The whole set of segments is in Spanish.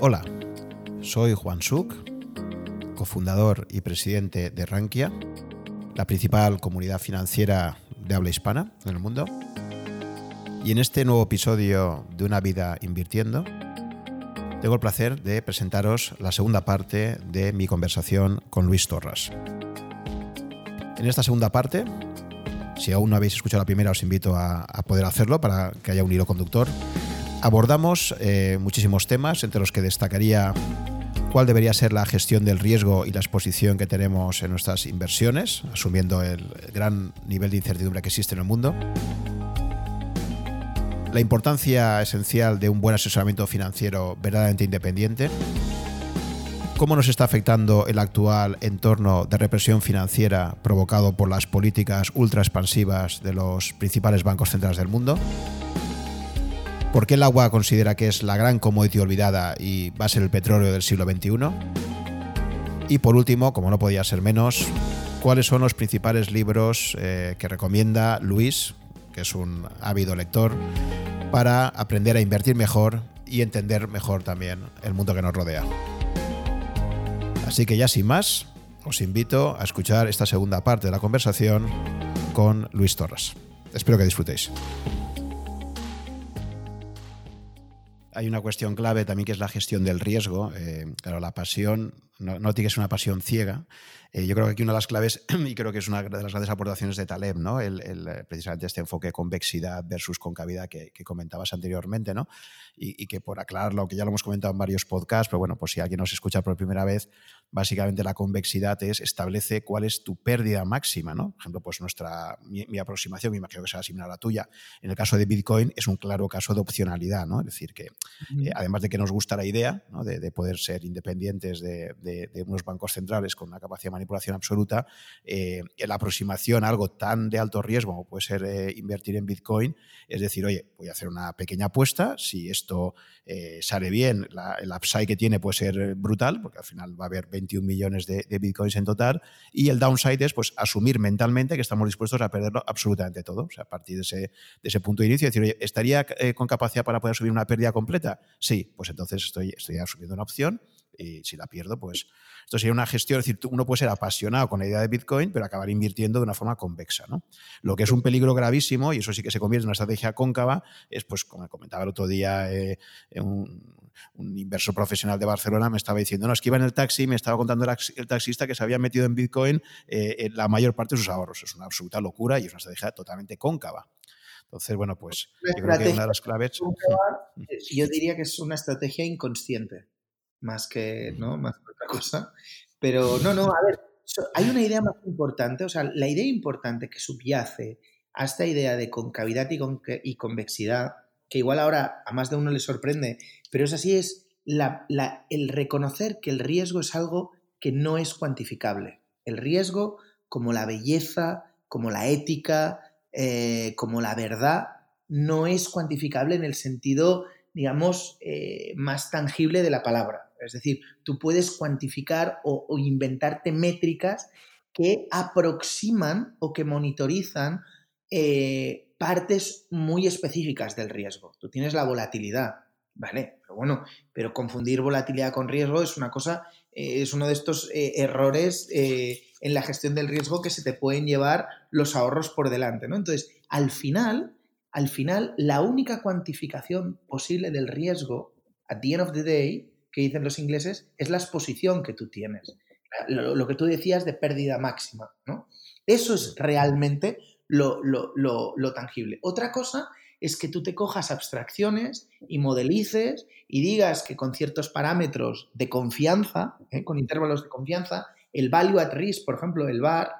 Hola, soy Juan Suk, cofundador y presidente de Rankia, la principal comunidad financiera de habla hispana en el mundo. Y en este nuevo episodio de Una vida invirtiendo, tengo el placer de presentaros la segunda parte de mi conversación con Luis Torras. En esta segunda parte, si aún no habéis escuchado la primera, os invito a, poder hacerlo para que haya un hilo conductor abordamos eh, muchísimos temas, entre los que destacaría cuál debería ser la gestión del riesgo y la exposición que tenemos en nuestras inversiones, asumiendo el gran nivel de incertidumbre que existe en el mundo. La importancia esencial de un buen asesoramiento financiero verdaderamente independiente. Cómo nos está afectando el actual entorno de represión financiera provocado por las políticas ultra expansivas de los principales bancos centrales del mundo ¿Por qué el agua considera que es la gran commodity olvidada y va a ser el petróleo del siglo XXI? Y por último, como no podía ser menos, ¿cuáles son los principales libros eh, que recomienda Luis, que es un ávido lector, para aprender a invertir mejor y entender mejor también el mundo que nos rodea? Así que ya sin más, os invito a escuchar esta segunda parte de la conversación con Luis Torres. Espero que disfrutéis. Hay una cuestión clave también que es la gestión del riesgo. Eh, claro, la pasión no, no, tiene que ser una pasión ciega. Eh, yo creo que aquí una de las claves, y creo que es una de las grandes aportaciones de Taleb, ¿no? El, eh, precisamente este enfoque convexidad versus concavidad que, comentabas anteriormente, ¿no? Y, y, que por aclararlo, que ya lo hemos comentado en varios podcasts, pero bueno, pues si alguien nos escucha por primera vez, básicamente la convexidad es establece cuál es tu pérdida máxima, ¿no? Por ejemplo, pues nuestra, mi, aproximación, me imagino que será similar a la tuya, en el caso de Bitcoin es un claro caso de opcionalidad, ¿no? Es decir, que eh, además de que nos gusta la idea ¿no? de, poder ser independientes de, de, unos bancos centrales con una capacidad de manipulación absoluta, eh, la aproximación a algo tan de alto riesgo como puede ser eh, invertir en Bitcoin, es decir, oye, voy a hacer una pequeña apuesta, si esto sale bien, el upside que tiene puede ser brutal, porque al final va a haber 21 millones de, bitcoins en total, y el downside es pues asumir mentalmente que estamos dispuestos a perderlo absolutamente todo. O sea, a partir de ese, de ese punto de inicio, decir, oye, ¿estaría eh, con capacidad para poder asumir una pérdida completa? Sí, pues entonces estoy, estoy asumiendo una opción y si la pierdo, pues esto sería una gestión, es decir, uno puede ser apasionado con la idea de Bitcoin, pero acabar invirtiendo de una forma convexa. ¿no? Lo que es un peligro gravísimo, y eso sí que se convierte en una estrategia cóncava, es, pues, como comentaba el otro día eh, un, inversor profesional de Barcelona, me estaba diciendo, no, es que iba en el taxi, me estaba contando el, taxista que se había metido en Bitcoin eh, en la mayor parte de sus ahorros. Es una absoluta locura y es una estrategia totalmente cóncava. Entonces, bueno, pues yo creo que una de las claves... Yo diría que es una estrategia inconsciente más que, ¿no? más que otra cosa. Pero no, no, a ver, hay una idea más importante, o sea, la idea importante que subyace a esta idea de concavidad y, convexidad, que igual ahora a más de uno le sorprende, pero es así, es la, el reconocer que el riesgo es algo que no es cuantificable. El riesgo, como la belleza, como la ética, eh, como la verdad, no es cuantificable en el sentido, digamos, eh, más tangible de la palabra. Es decir, tú puedes cuantificar o, inventarte métricas que aproximan o que monitorizan eh, partes muy específicas del riesgo. Tú tienes la volatilidad, ¿vale? Pero bueno, pero confundir volatilidad con riesgo es una cosa, eh, es uno de estos eh, errores en la gestión del riesgo que se te pueden llevar los ahorros por delante, ¿no? Entonces, al final, al final, la única cuantificación posible del riesgo, at the end of the day, que dicen los ingleses, es la exposición que tú tienes. Lo, que tú decías de pérdida máxima, ¿no? Eso es realmente lo, tangible. Otra cosa es que tú te cojas abstracciones y modelices y digas que con ciertos parámetros de confianza, ¿eh? con intervalos de confianza, el value at risk, por ejemplo, el VAR,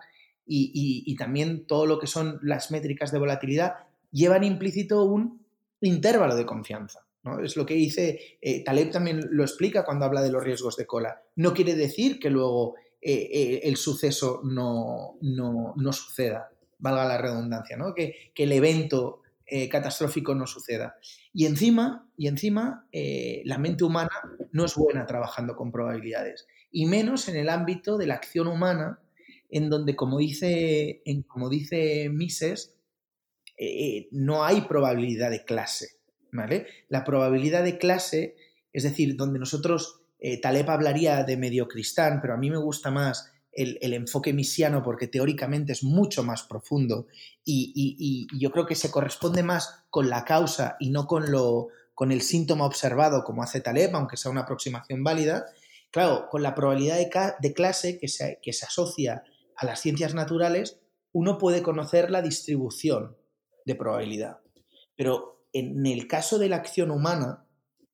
y, también todo lo que son las métricas de volatilidad, llevan implícito un intervalo de confianza. Es lo que dice, eh, Taleb también lo explica cuando habla de los riesgos de cola. No quiere decir que luego eh, eh, el suceso no, no, suceda, valga la redundancia, ¿no? que, el evento catastrófico no suceda. Y encima, y encima la mente humana no es buena trabajando con probabilidades, y menos en el ámbito de la acción humana, en donde, como dice, como dice Mises, no hay probabilidad de clase. La probabilidad de clase es decir, donde nosotros, eh, Taleb hablaría de medio cristán, pero a mí me gusta más el, enfoque misiano porque teóricamente es mucho más profundo y, yo creo que se corresponde más con la causa y no con, lo, con el síntoma observado como hace Taleb, aunque sea una aproximación válida. Claro, con la probabilidad de, clase que se, que se asocia a las ciencias naturales, uno puede conocer la distribución de probabilidad. Pero en el caso de la acción humana,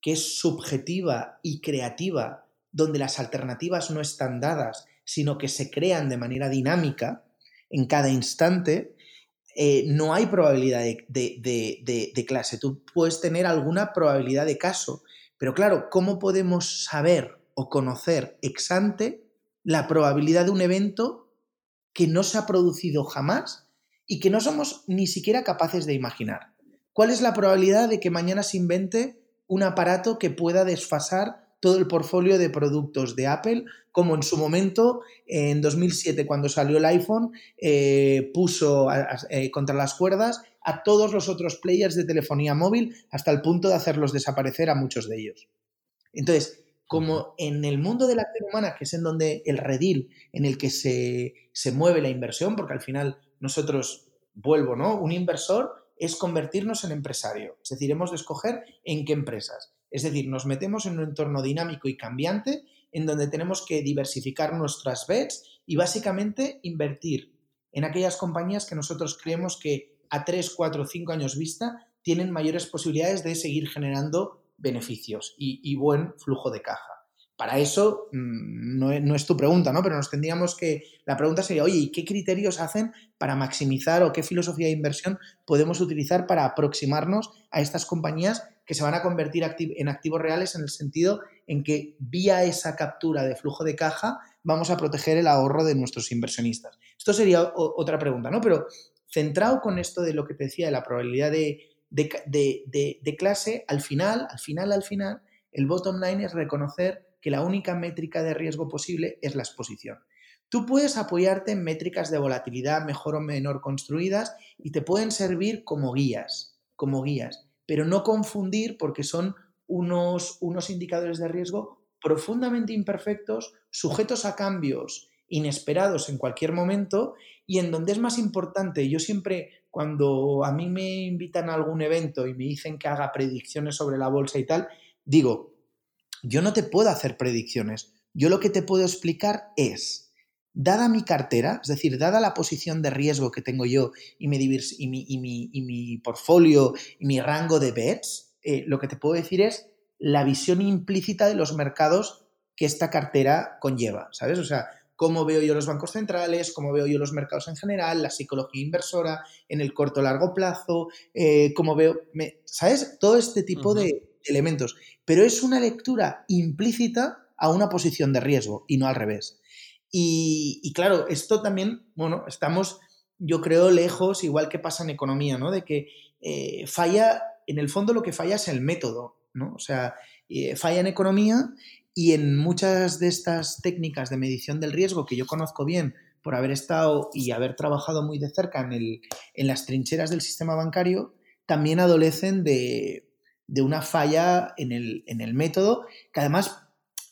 que es subjetiva y creativa, donde las alternativas no están dadas, sino que se crean de manera dinámica en cada instante, eh, no hay probabilidad de, clase. Tú puedes tener alguna probabilidad de caso, pero claro, ¿cómo podemos saber o conocer ex ante la probabilidad de un evento que no se ha producido jamás y que no somos ni siquiera capaces de imaginar? ¿Cuál es la probabilidad de que mañana se invente un aparato que pueda desfasar todo el portfolio de productos de Apple, como en su momento, en 2007, cuando salió el iPhone, eh, puso eh, contra las cuerdas a todos los otros players de telefonía móvil hasta el punto de hacerlos desaparecer a muchos de ellos. Entonces, como en el mundo de la acción humana, que es en donde el redil en el que se, se mueve la inversión, porque al final nosotros, vuelvo, ¿no? Un inversor es convertirnos en empresario. Es decir, hemos de escoger en qué empresas. Es decir, nos metemos en un entorno dinámico y cambiante en donde tenemos que diversificar nuestras bets y básicamente invertir en aquellas compañías que nosotros creemos que a 3, 4, 5 años vista tienen mayores posibilidades de seguir generando beneficios y buen flujo de caja. Para eso mm, no es, tu pregunta, ¿no? Pero nos tendríamos que. La pregunta sería, oye, ¿y qué criterios hacen para maximizar o qué filosofía de inversión podemos utilizar para aproximarnos a estas compañías que se van a convertir en activos reales en el sentido en que vía esa captura de flujo de caja vamos a proteger el ahorro de nuestros inversionistas? Esto sería otra pregunta, ¿no? Pero centrado con esto de lo que te decía de la probabilidad de, de clase, al final, al final, al final, el bottom line es reconocer que la única métrica de riesgo posible es la exposición. Tú puedes apoyarte en métricas de volatilidad mejor o menor construidas y te pueden servir como guías, como guías, pero no confundir porque son unos, unos indicadores de riesgo profundamente imperfectos, sujetos a cambios inesperados en cualquier momento y en donde es más importante, yo siempre cuando a mí me invitan a algún evento y me dicen que haga predicciones sobre la bolsa y tal, digo, yo no te puedo hacer predicciones. Yo lo que te puedo explicar es, dada mi cartera, es decir, dada la posición de riesgo que tengo yo y mi, y mi, y mi, portfolio y mi rango de bets, eh, lo que te puedo decir es la visión implícita de los mercados que esta cartera conlleva, ¿sabes? O sea, cómo veo yo los bancos centrales, cómo veo yo los mercados en general, la psicología inversora en el corto largo plazo, eh, cómo veo, ¿sabes? Todo este tipo de elementos pero es una lectura implícita a una posición de riesgo y no al revés. Y, claro, esto también, bueno, estamos, yo creo, lejos, igual que pasa en economía, ¿no? De que eh, falla, en el fondo lo que falla es el método, ¿no? O sea, eh, falla en economía y en muchas de estas técnicas de medición del riesgo que yo conozco bien por haber estado y haber trabajado muy de cerca en, el, en las trincheras del sistema bancario, también adolecen de, de una falla en el, en el método, que además,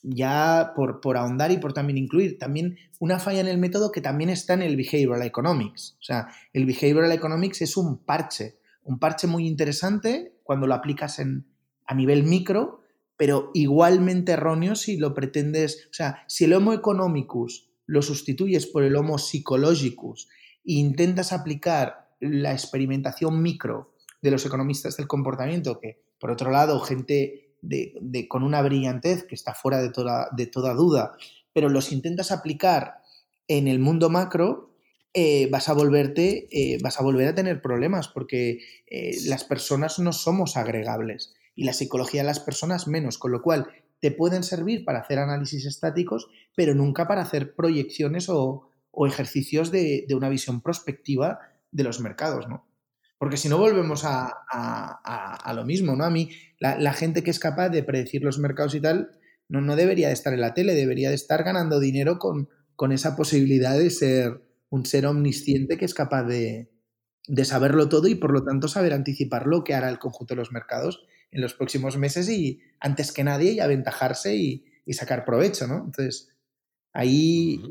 ya por, por, ahondar y por también incluir, también una falla en el método que también está en el behavioral economics. O sea, el behavioral economics es un parche, un parche muy interesante cuando lo aplicas en, a nivel micro, pero igualmente erróneo si lo pretendes, o sea, si el Homo economicus lo sustituyes por el Homo psychologicus e intentas aplicar la experimentación micro de los economistas del comportamiento, que por otro lado, gente de, con una brillantez que está fuera de toda, duda, pero los intentas aplicar en el mundo macro, eh, vas a volverte, eh, vas a volver a tener problemas porque eh, las personas no somos agregables y la psicología de las personas menos, con lo cual te pueden servir para hacer análisis estáticos, pero nunca para hacer proyecciones o, ejercicios de, de, una visión prospectiva de los mercados, ¿no? Porque si no volvemos a, lo mismo, ¿no? A mí, la, gente que es capaz de predecir los mercados y tal, no, no debería de estar en la tele, debería de estar ganando dinero con, con esa posibilidad de ser un ser omnisciente que es capaz de, de, saberlo todo y por lo tanto saber anticipar lo que hará el conjunto de los mercados en los próximos meses y antes que nadie y aventajarse y, y sacar provecho, ¿no? Entonces, ahí,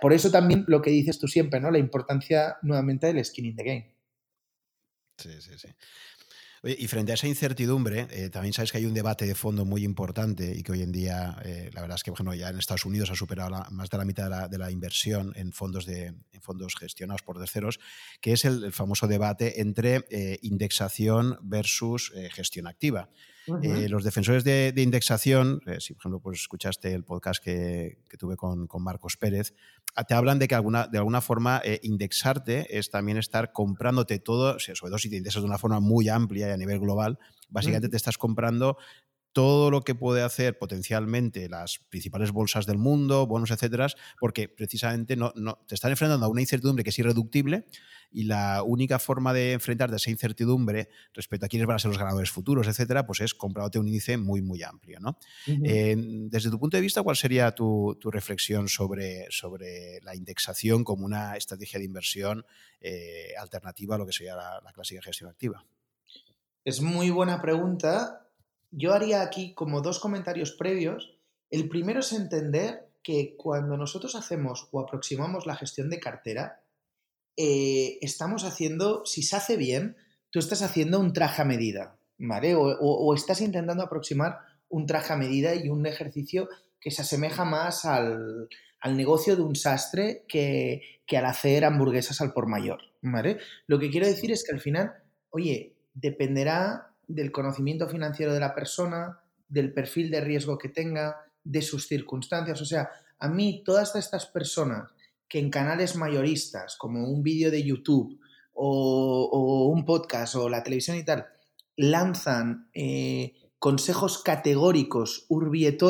por eso también lo que dices tú siempre, ¿no? La importancia nuevamente del skin in the game. Sí, sí, sí y frente a esa incertidumbre, eh, también sabes que hay un debate de fondo muy importante y que hoy en día, eh, la verdad es que, ejemplo, ya en Estados Unidos ha superado más de la mitad de la, inversión en fondos, de, fondos gestionados por terceros, que es el, famoso debate entre eh, indexación versus gestión activa. Eh, los defensores de, indexación, eh, si por ejemplo pues, escuchaste el podcast que, tuve con, Marcos Pérez, ah, te hablan de que alguna, de alguna forma eh, indexarte es también estar comprándote todo, sobre todo si te indexas de una forma muy amplia y a nivel global, básicamente te estás comprando todo lo que puede hacer potencialmente las principales bolsas del mundo, bonos, etcétera, porque precisamente no, no, te están enfrentando a una incertidumbre que es irreductible y la única forma de enfrentarte a esa incertidumbre respecto a quiénes van a ser los ganadores futuros, etcétera, pues es comprándote un índice muy, muy amplio. ¿no? Eh, desde tu punto de vista, ¿cuál sería tu, reflexión sobre, sobre la indexación como una estrategia de inversión eh, alternativa a lo que sería la, la clásica gestión activa? Es muy buena pregunta yo haría aquí como dos comentarios previos. El primero es entender que cuando nosotros hacemos o aproximamos la gestión de cartera, eh, estamos haciendo, si se hace bien, tú estás haciendo un traje a medida, ¿vale? O, estás intentando aproximar un traje a medida y un ejercicio que se asemeja más al, negocio de un sastre que, que, al hacer hamburguesas al por mayor, ¿vale? Lo que quiero decir es que al final, oye, dependerá del conocimiento financiero de la persona, del perfil de riesgo que tenga, de sus circunstancias. O sea, a mí todas estas personas que en canales mayoristas, como un vídeo de YouTube o, un podcast o la televisión y tal, lanzan eh, consejos categóricos urbi et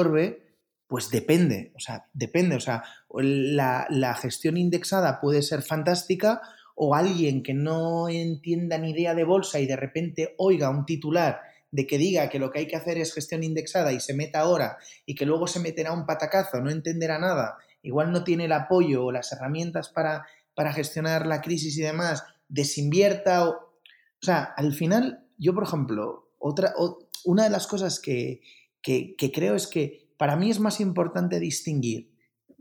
pues depende, o sea, depende, o sea, la, la gestión indexada puede ser fantástica o alguien que no entienda ni idea de bolsa y de repente oiga un titular de que diga que lo que hay que hacer es gestión indexada y se meta ahora y que luego se meterá un patacazo, no entenderá nada, igual no tiene el apoyo o las herramientas para, para gestionar la crisis y demás, desinvierta o... O sea, al final, yo por ejemplo, otra, una de las cosas que, que creo es que para mí es más importante distinguir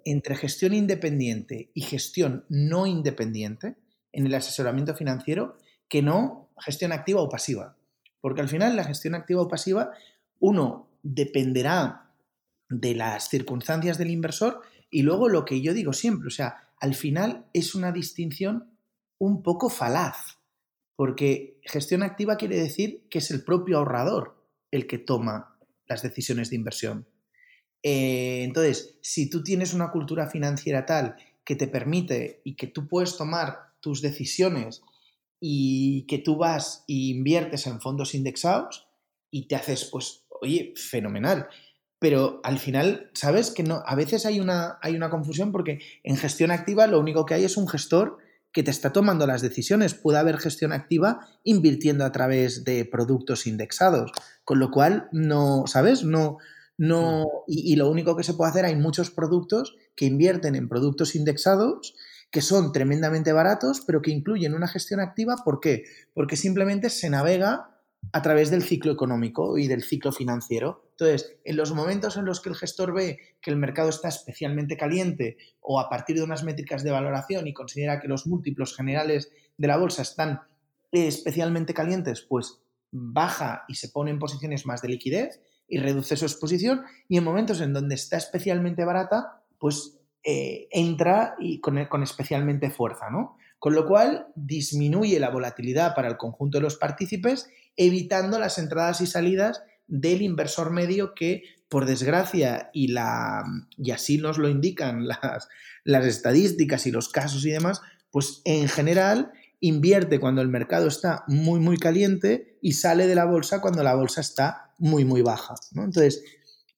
entre gestión independiente y gestión no independiente, en el asesoramiento financiero que no gestión activa o pasiva. Porque al final la gestión activa o pasiva, uno dependerá de las circunstancias del inversor y luego lo que yo digo siempre, o sea, al final es una distinción un poco falaz, porque gestión activa quiere decir que es el propio ahorrador el que toma las decisiones de inversión. Eh, entonces, si tú tienes una cultura financiera tal que te permite y que tú puedes tomar tus decisiones y que tú vas e inviertes en fondos indexados y te haces, pues, oye, fenomenal. Pero al final, ¿sabes? Que no, a veces hay una, hay una confusión porque en gestión activa lo único que hay es un gestor que te está tomando las decisiones. Puede haber gestión activa invirtiendo a través de productos indexados. Con lo cual, no, ¿sabes? No, no. Mm. Y, y lo único que se puede hacer, hay muchos productos que invierten en productos indexados que son tremendamente baratos, pero que incluyen una gestión activa. ¿Por qué? Porque simplemente se navega a través del ciclo económico y del ciclo financiero. Entonces, en los momentos en los que el gestor ve que el mercado está especialmente caliente o a partir de unas métricas de valoración y considera que los múltiplos generales de la bolsa están especialmente calientes, pues baja y se pone en posiciones más de liquidez y reduce su exposición y en momentos en donde está especialmente barata, pues eh, entra y con, con, especialmente fuerza, ¿no? Con lo cual disminuye la volatilidad para el conjunto de los partícipes, evitando las entradas y salidas del inversor medio que, por desgracia, y, la, y así nos lo indican las, las estadísticas y los casos y demás, pues en general invierte cuando el mercado está muy, muy caliente y sale de la bolsa cuando la bolsa está muy, muy baja. Entonces,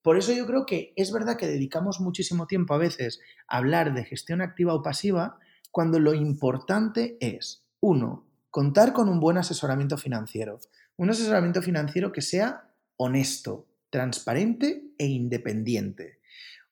por eso yo creo que es verdad que dedicamos muchísimo tiempo a veces a hablar de gestión activa o pasiva, cuando lo importante es, uno, contar con un buen asesoramiento financiero. Un asesoramiento financiero que sea honesto, transparente e independiente.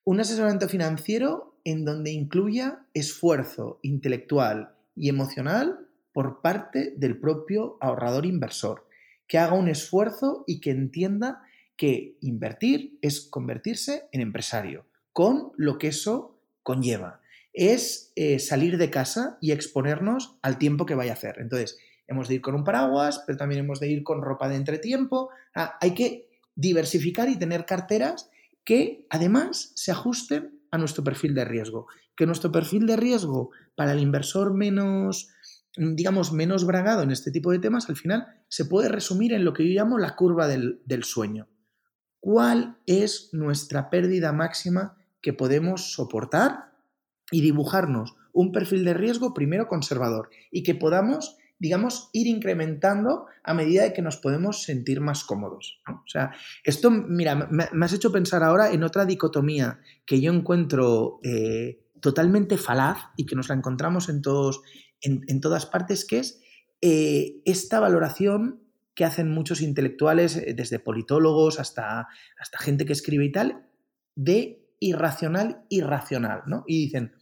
Un asesoramiento financiero en donde incluya esfuerzo intelectual y emocional por parte del propio ahorrador inversor que haga un esfuerzo y que entienda que invertir es convertirse en empresario, con lo que eso conlleva. Es eh, salir de casa y exponernos al tiempo que vaya a hacer. Entonces, hemos de ir con un paraguas, pero también hemos de ir con ropa de entretiempo. Ah, hay que diversificar y tener carteras que además se ajusten a nuestro perfil de riesgo. Que nuestro perfil de riesgo para el inversor menos, digamos, menos bragado en este tipo de temas, al final se puede resumir en lo que yo llamo la curva del, del sueño. ¿Cuál es nuestra pérdida máxima que podemos soportar y dibujarnos un perfil de riesgo primero conservador y que podamos digamos, ir incrementando a medida de que nos podemos sentir más cómodos. O sea, esto, mira, me, has hecho pensar ahora en otra dicotomía que yo encuentro eh, totalmente falaz y que nos la encontramos en, todos, en, todas partes, que es eh, esta valoración que hacen muchos intelectuales, eh, desde politólogos hasta, hasta gente que escribe y tal, de irracional, irracional, ¿no? Y dicen,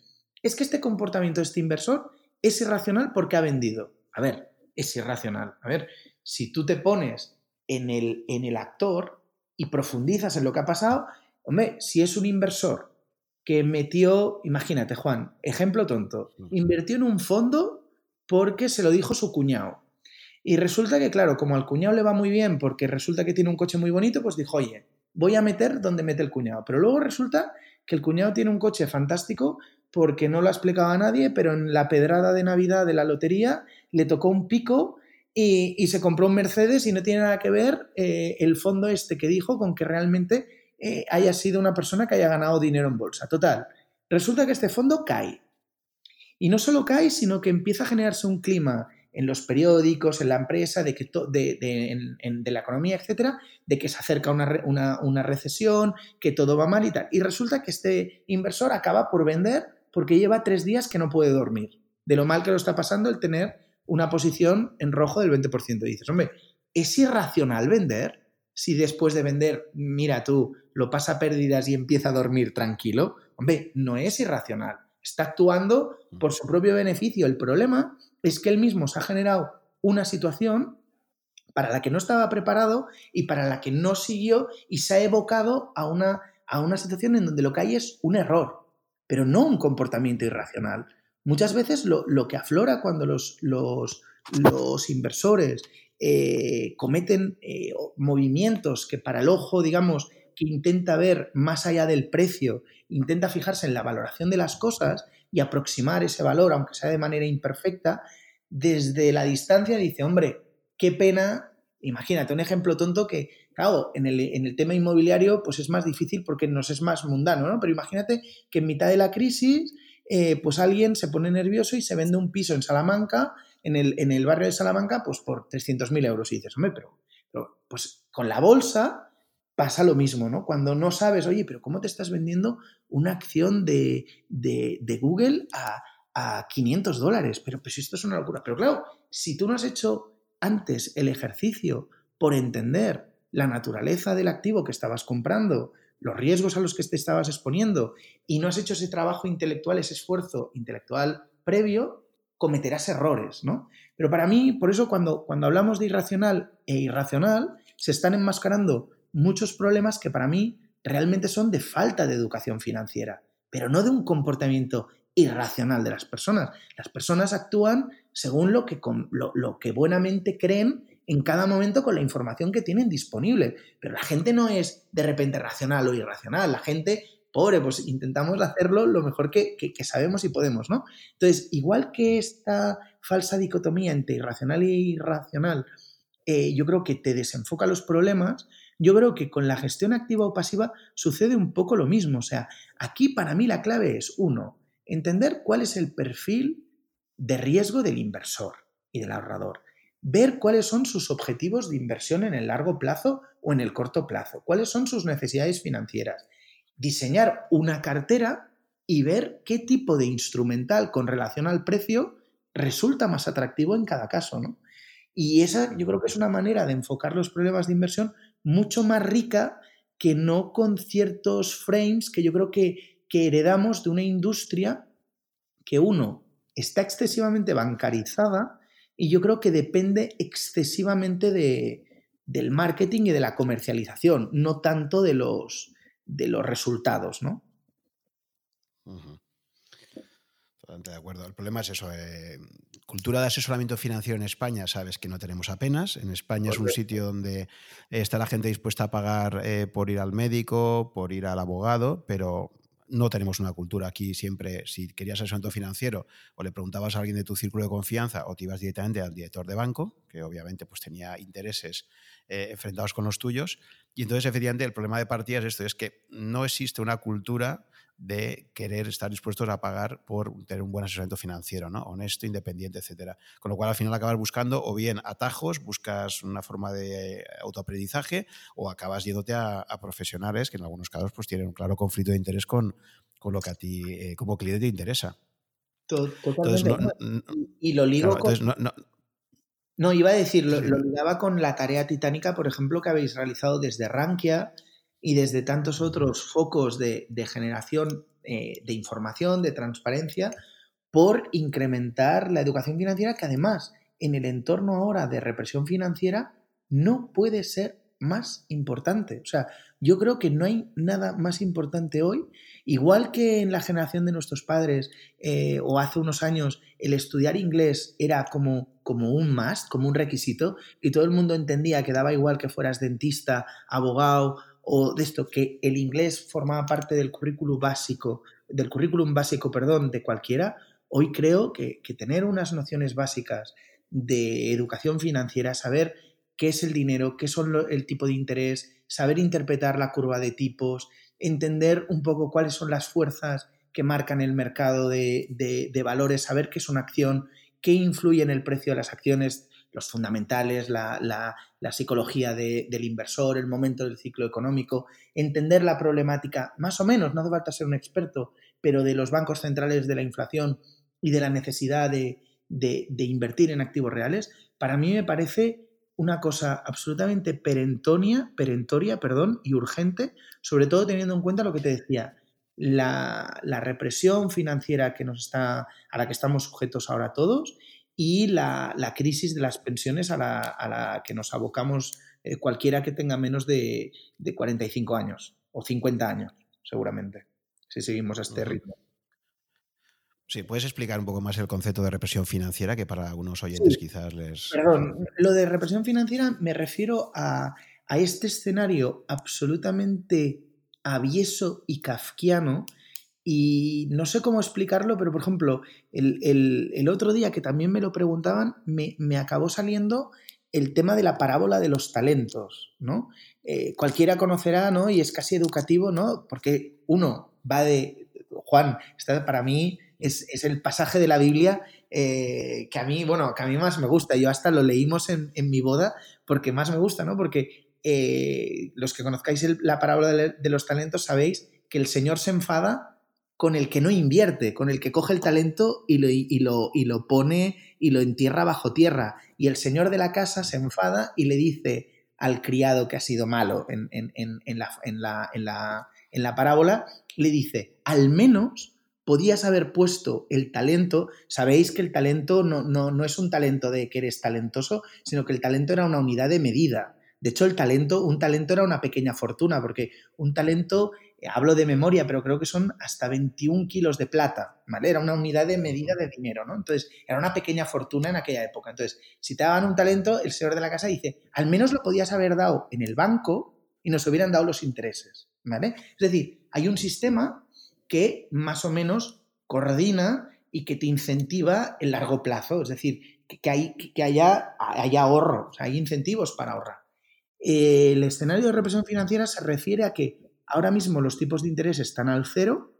es que este comportamiento de este inversor es irracional porque ha vendido. A ver, es irracional. A ver, si tú te pones en el, en el actor y profundizas en lo que ha pasado, hombre, si es un inversor que metió, imagínate Juan, ejemplo tonto, invirtió en un fondo porque se lo dijo su cuñado. Y resulta que, claro, como al cuñado le va muy bien porque resulta que tiene un coche muy bonito, pues dijo, oye, voy a meter donde mete el cuñado. Pero luego resulta que el cuñado tiene un coche fantástico porque no lo ha explicado a nadie, pero en la pedrada de Navidad de la lotería le tocó un pico y, se compró un Mercedes y no tiene nada que ver eh, el fondo este que dijo con que realmente eh, haya sido una persona que haya ganado dinero en bolsa. Total, resulta que este fondo cae. Y no solo cae, sino que empieza a generarse un clima en los periódicos, en la empresa, de, que de, la economía, etcétera, de que se acerca una, una, recesión, que todo va mal y tal. Y resulta que este inversor acaba por vender porque lleva tres días que no puede dormir. De lo mal que lo está pasando el tener una posición en rojo del 20%. dices, hombre, ¿es irracional vender? Si después de vender, mira tú, lo pasa a pérdidas y empieza a dormir tranquilo. Hombre, no es irracional. Está actuando por su propio beneficio. El problema es que él mismo se ha generado una situación para la que no estaba preparado y para la que no siguió y se ha evocado a una, a una situación en donde lo que hay es un error pero no un comportamiento irracional. Muchas veces lo, que aflora cuando los, los, inversores eh, cometen eh, movimientos que para el ojo, digamos, que intenta ver más allá del precio, intenta fijarse en la valoración de las cosas y aproximar ese valor, aunque sea de manera imperfecta, desde la distancia dice, hombre, qué pena, imagínate un ejemplo tonto que Claro, en el, tema inmobiliario pues es más difícil porque nos es más mundano, ¿no? Pero imagínate que en mitad de la crisis eh, pues alguien se pone nervioso y se vende un piso en Salamanca, en el, en el barrio de Salamanca, pues por 300.000 euros. Y dices, hombre, pero, pues con la bolsa pasa lo mismo, ¿no? Cuando no sabes, oye, pero ¿cómo te estás vendiendo una acción de, Google a, a 500 dólares? Pero pues esto es una locura. Pero claro, si tú no has hecho antes el ejercicio por entender la naturaleza del activo que estabas comprando, los riesgos a los que te estabas exponiendo y no has hecho ese trabajo intelectual, ese esfuerzo intelectual previo, cometerás errores, ¿no? Pero para mí, por eso cuando, cuando hablamos de irracional e irracional, se están enmascarando muchos problemas que para mí realmente son de falta de educación financiera, pero no de un comportamiento irracional de las personas. Las personas actúan según lo que, lo, lo que buenamente creen en cada momento con la información que tienen disponible. Pero la gente no es de repente racional o irracional. La gente, pobre, pues intentamos hacerlo lo mejor que, sabemos y podemos, ¿no? Entonces, igual que esta falsa dicotomía entre irracional e irracional, eh, yo creo que te desenfoca los problemas, yo creo que con la gestión activa o pasiva sucede un poco lo mismo. O sea, aquí para mí la clave es, uno, entender cuál es el perfil de riesgo del inversor y del ahorrador ver cuáles son sus objetivos de inversión en el largo plazo o en el corto plazo, cuáles son sus necesidades financieras, diseñar una cartera y ver qué tipo de instrumental con relación al precio resulta más atractivo en cada caso, ¿no? Y esa yo creo que es una manera de enfocar los problemas de inversión mucho más rica que no con ciertos frames que yo creo que, que heredamos de una industria que uno está excesivamente bancarizada y yo creo que depende excesivamente de, del marketing y de la comercialización, no tanto de los, de los resultados, ¿no? Totalmente de acuerdo. El problema es eso. Eh, cultura de asesoramiento financiero en España, sabes que no tenemos apenas. En España es un sitio donde está la gente dispuesta a pagar eh, por ir al médico, por ir al abogado, pero no tenemos una cultura aquí siempre, si querías asesoramiento financiero o le preguntabas a alguien de tu círculo de confianza o te ibas directamente al director de banco, que obviamente pues tenía intereses eh, enfrentados con los tuyos. Y entonces efectivamente el problema de partida es esto, es que no existe una cultura de querer estar dispuestos a pagar por tener un buen asesoramiento financiero, ¿no? honesto, independiente, etcétera. Con lo cual al final acabas buscando o bien atajos, buscas una forma de autoaprendizaje o acabas yéndote a, profesionales que en algunos casos pues tienen un claro conflicto de interés con, con lo que a ti eh, como cliente te interesa. Totalmente. y lo ligo con... no, iba a decir, lo, lo, ligaba con la tarea titánica, por ejemplo, que habéis realizado desde Rankia y desde tantos otros focos de, generación eh, de información, de transparencia, por incrementar la educación financiera que además en el entorno ahora de represión financiera no puede ser más importante. O sea, yo creo que no hay nada más importante hoy, igual que en la generación de nuestros padres eh, o hace unos años el estudiar inglés era como, como un must, como un requisito, y todo el mundo entendía que daba igual que fueras dentista, abogado o de esto, que el inglés formaba parte del currículum básico, del currículum básico, perdón, de cualquiera, hoy creo que, tener unas nociones básicas de educación financiera, saber qué es el dinero, qué son el tipo de interés, saber interpretar la curva de tipos, entender un poco cuáles son las fuerzas que marcan el mercado de, de valores, saber qué es una acción, qué influye en el precio de las acciones, los fundamentales, la, psicología del inversor, el momento del ciclo económico, entender la problemática, más o menos, no hace falta ser un experto, pero de los bancos centrales de la inflación y de la necesidad de, invertir en activos reales, para mí me parece una cosa absolutamente perentoria, perentoria perdón, y urgente, sobre todo teniendo en cuenta lo que te decía, la, la, represión financiera que nos está, a la que estamos sujetos ahora todos y la, crisis de las pensiones a la, que nos abocamos eh, cualquiera que tenga menos de, 45 años o 50 años, seguramente, si seguimos a este ritmo. Sí, ¿puedes explicar un poco más el concepto de represión financiera que para algunos oyentes quizás les... Perdón, lo de represión financiera me refiero a, a este escenario absolutamente avieso y kafkiano y no sé cómo explicarlo, pero por ejemplo, el, otro día que también me lo preguntaban, me, acabó saliendo el tema de la parábola de los talentos, ¿no? Eh, cualquiera conocerá, ¿no? Y es casi educativo, ¿no? Porque uno va de... Juan, esta para mí es, el pasaje de la Biblia eh, que a mí, bueno, que a mí más me gusta. Yo hasta lo leímos en, mi boda porque más me gusta, ¿no? Porque eh, los que conozcáis la parábola de los talentos sabéis que el Señor se enfada con el que no invierte, con el que coge el talento y lo, y lo, y lo pone y lo entierra bajo tierra. Y el señor de la casa se enfada y le dice al criado que ha sido malo en, la, la, en la parábola, le dice, al menos podías haber puesto el talento, sabéis que el talento no, no, no, es un talento de que eres talentoso, sino que el talento era una unidad de medida. De hecho, el talento, un talento era una pequeña fortuna, porque un talento hablo de memoria, pero creo que son hasta 21 kilos de plata, ¿vale? Era una unidad de medida de dinero, ¿no? Entonces, era una pequeña fortuna en aquella época. Entonces, si te daban un talento, el señor de la casa dice, al menos lo podías haber dado en el banco y nos hubieran dado los intereses, ¿vale? Es decir, hay un sistema que más o menos coordina y que te incentiva el largo plazo, es decir, que, hay, haya, haya ahorro, o sea, hay incentivos para ahorrar. El escenario de represión financiera se refiere a que Ahora mismo los tipos de interés están al cero.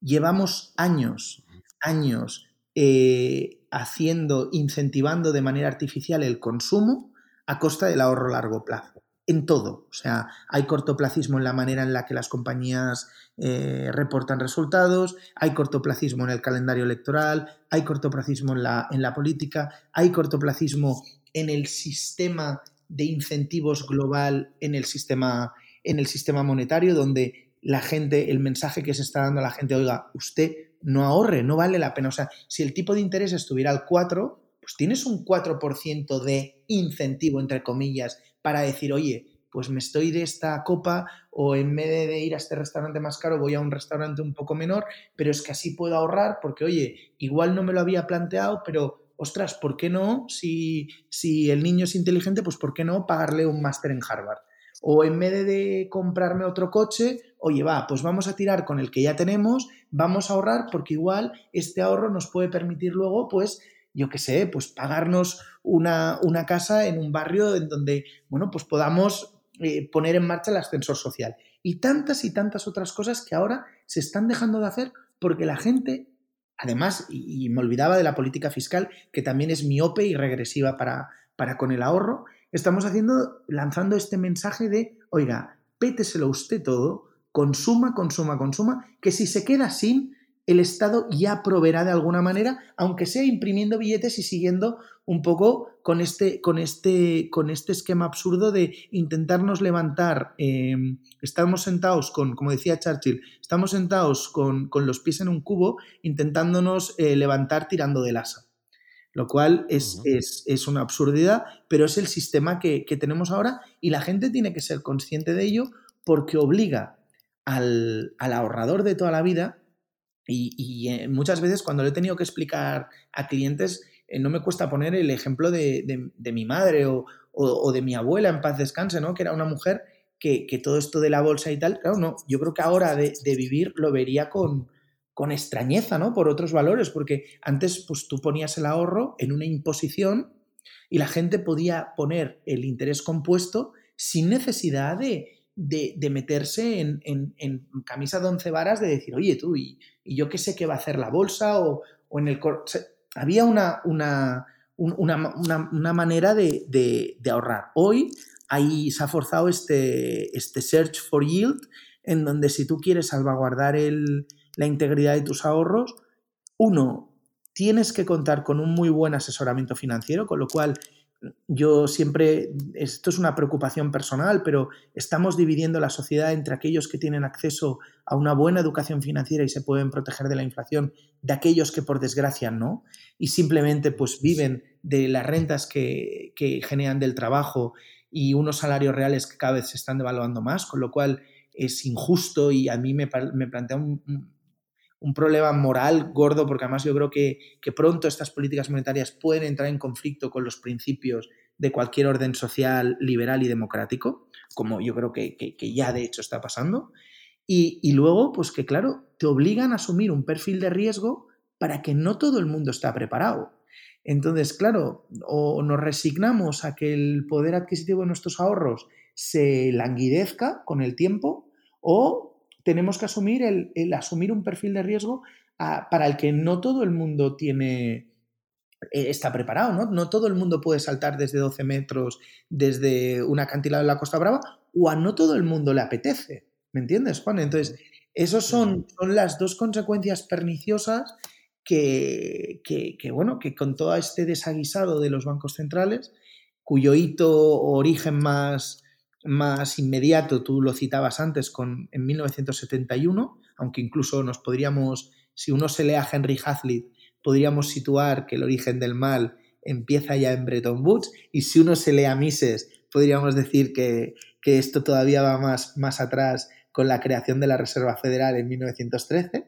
Llevamos años, años eh, haciendo, incentivando de manera artificial el consumo a costa del ahorro a largo plazo. En todo. O sea, hay cortoplacismo en la manera en la que las compañías eh, reportan resultados, hay cortoplacismo en el calendario electoral, hay cortoplacismo en la, en la política, hay cortoplacismo en el sistema de incentivos global, en el sistema en el sistema monetario donde la gente, el mensaje que se está dando a la gente, oiga, usted no ahorre, no vale la pena. O sea, si el tipo de interés estuviera al 4, pues tienes un 4% de incentivo, entre comillas, para decir, oye, pues me estoy de esta copa o en vez de ir a este restaurante más caro voy a un restaurante un poco menor, pero es que así puedo ahorrar porque, oye, igual no me lo había planteado, pero ostras, ¿por qué no? Si, si el niño es inteligente, pues ¿por qué no pagarle un máster en Harvard? O en vez de comprarme otro coche, oye, va, pues vamos a tirar con el que ya tenemos, vamos a ahorrar porque igual este ahorro nos puede permitir luego, pues, yo qué sé, pues pagarnos una, una casa en un barrio en donde, bueno, pues podamos eh, poner en marcha el ascensor social. Y tantas y tantas otras cosas que ahora se están dejando de hacer porque la gente, además, y, me olvidaba de la política fiscal, que también es miope y regresiva para, para con el ahorro, estamos haciendo, lanzando este mensaje de, oiga, péteselo usted todo, consuma, consuma, consuma, que si se queda sin, el Estado ya proveerá de alguna manera, aunque sea imprimiendo billetes y siguiendo un poco con este, con este, con este esquema absurdo de intentarnos levantar. Em, estamos sentados con, como decía Churchill, estamos sentados con, los pies en un cubo, intentándonos eh, levantar tirando del asa. Lo cual es, es, una absurdidad, pero es el sistema que, que tenemos ahora y la gente tiene que ser consciente de ello porque obliga al, al ahorrador de toda la vida y, eh, muchas veces cuando le he tenido que explicar a clientes, eh, no me cuesta poner el ejemplo de, mi madre o, de mi abuela en paz descanse, ¿no? Que era una mujer que, todo esto de la bolsa y tal, claro, no, yo creo que ahora de, vivir lo vería con, con extrañeza, ¿no? Por otros valores, porque antes pues tú ponías el ahorro en una imposición y la gente podía poner el interés compuesto sin necesidad de, de, meterse en, camisa de once varas de decir, oye tú, y, yo qué sé qué va a hacer la bolsa o, en el... había una, una, una, manera de, ahorrar. Hoy ahí se ha forzado este, este Search for Yield, en donde si tú quieres salvaguardar la integridad de tus ahorros, uno, tienes que contar con un muy buen asesoramiento financiero, con lo cual yo siempre, esto es una preocupación personal, pero estamos dividiendo la sociedad entre aquellos que tienen acceso a una buena educación financiera y se pueden proteger de la inflación, de aquellos que por desgracia no, y simplemente pues viven de las rentas que, generan del trabajo y unos salarios reales que cada vez se están devaluando más, con lo cual es injusto y a mí me, me plantea un, un problema moral gordo, porque además yo creo que, pronto estas políticas monetarias pueden entrar en conflicto con los principios de cualquier orden social, liberal y democrático, como yo creo que, ya de hecho está pasando. Y, luego, pues que claro, te obligan a asumir un perfil de riesgo para que no todo el mundo está preparado. Entonces, claro, o nos resignamos a que el poder adquisitivo de nuestros ahorros se languidezca con el tiempo, o tenemos que asumir el, asumir un perfil de riesgo ah, para el que no todo el mundo tiene eh, está preparado, ¿no? No todo el mundo puede saltar desde 12 metros desde una acantilado en la Costa Brava o a no todo el mundo le apetece, ¿me entiendes, Juan? Entonces, esas son, son las dos consecuencias perniciosas que, que, bueno, que con todo este desaguisado de los bancos centrales, cuyo hito o origen más, más inmediato, tú lo citabas antes, con, en 1971, aunque incluso nos podríamos, si uno se lee a Henry Hazlitt, podríamos situar que el origen del mal empieza ya en Bretton Woods, y si uno se lee a Mises, podríamos decir que, esto todavía va más, más atrás con la creación de la Reserva Federal en 1913.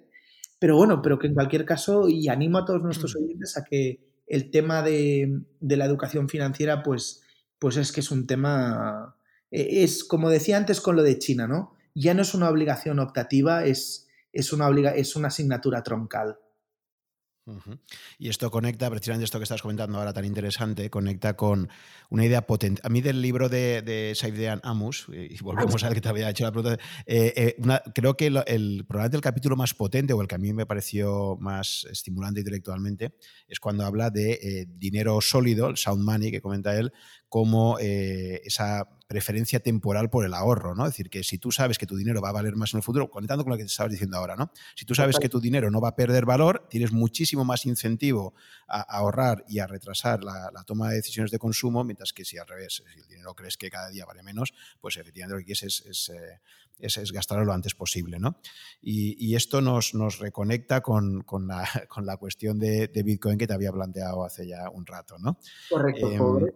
Pero bueno, pero que en cualquier caso, y animo a todos nuestros mm. oyentes a que el tema de, de la educación financiera, pues, pues es que es un tema es, como decía antes con lo de China, ¿no? Ya no es una obligación optativa, es, es, una, es una asignatura troncal. Y esto conecta, precisamente esto que estás comentando ahora tan interesante, conecta con una idea potente. A mí del libro de, de Saif Amus, y volvemos al que te había hecho la pregunta, eh, eh, creo que el, probablemente el capítulo más potente o el que a mí me pareció más estimulante intelectualmente es cuando habla de eh, dinero sólido, el sound money que comenta él, como esa preferencia temporal por el ahorro, ¿no? Es decir, que si tú sabes que tu dinero va a valer más en el futuro, conectando con lo que te estabas diciendo ahora, ¿no? Si tú sabes que tu dinero no va a perder valor, tienes muchísimo más incentivo a, ahorrar y a retrasar la, toma de decisiones de consumo, mientras que si al revés, si el dinero crees que cada día vale menos, pues efectivamente lo que quieres es, eh, es, gastarlo lo antes posible, ¿no? Y, esto nos, nos reconecta con, con, la, con, la, cuestión de, Bitcoin que te había planteado hace ya un rato, ¿no? Correcto, em,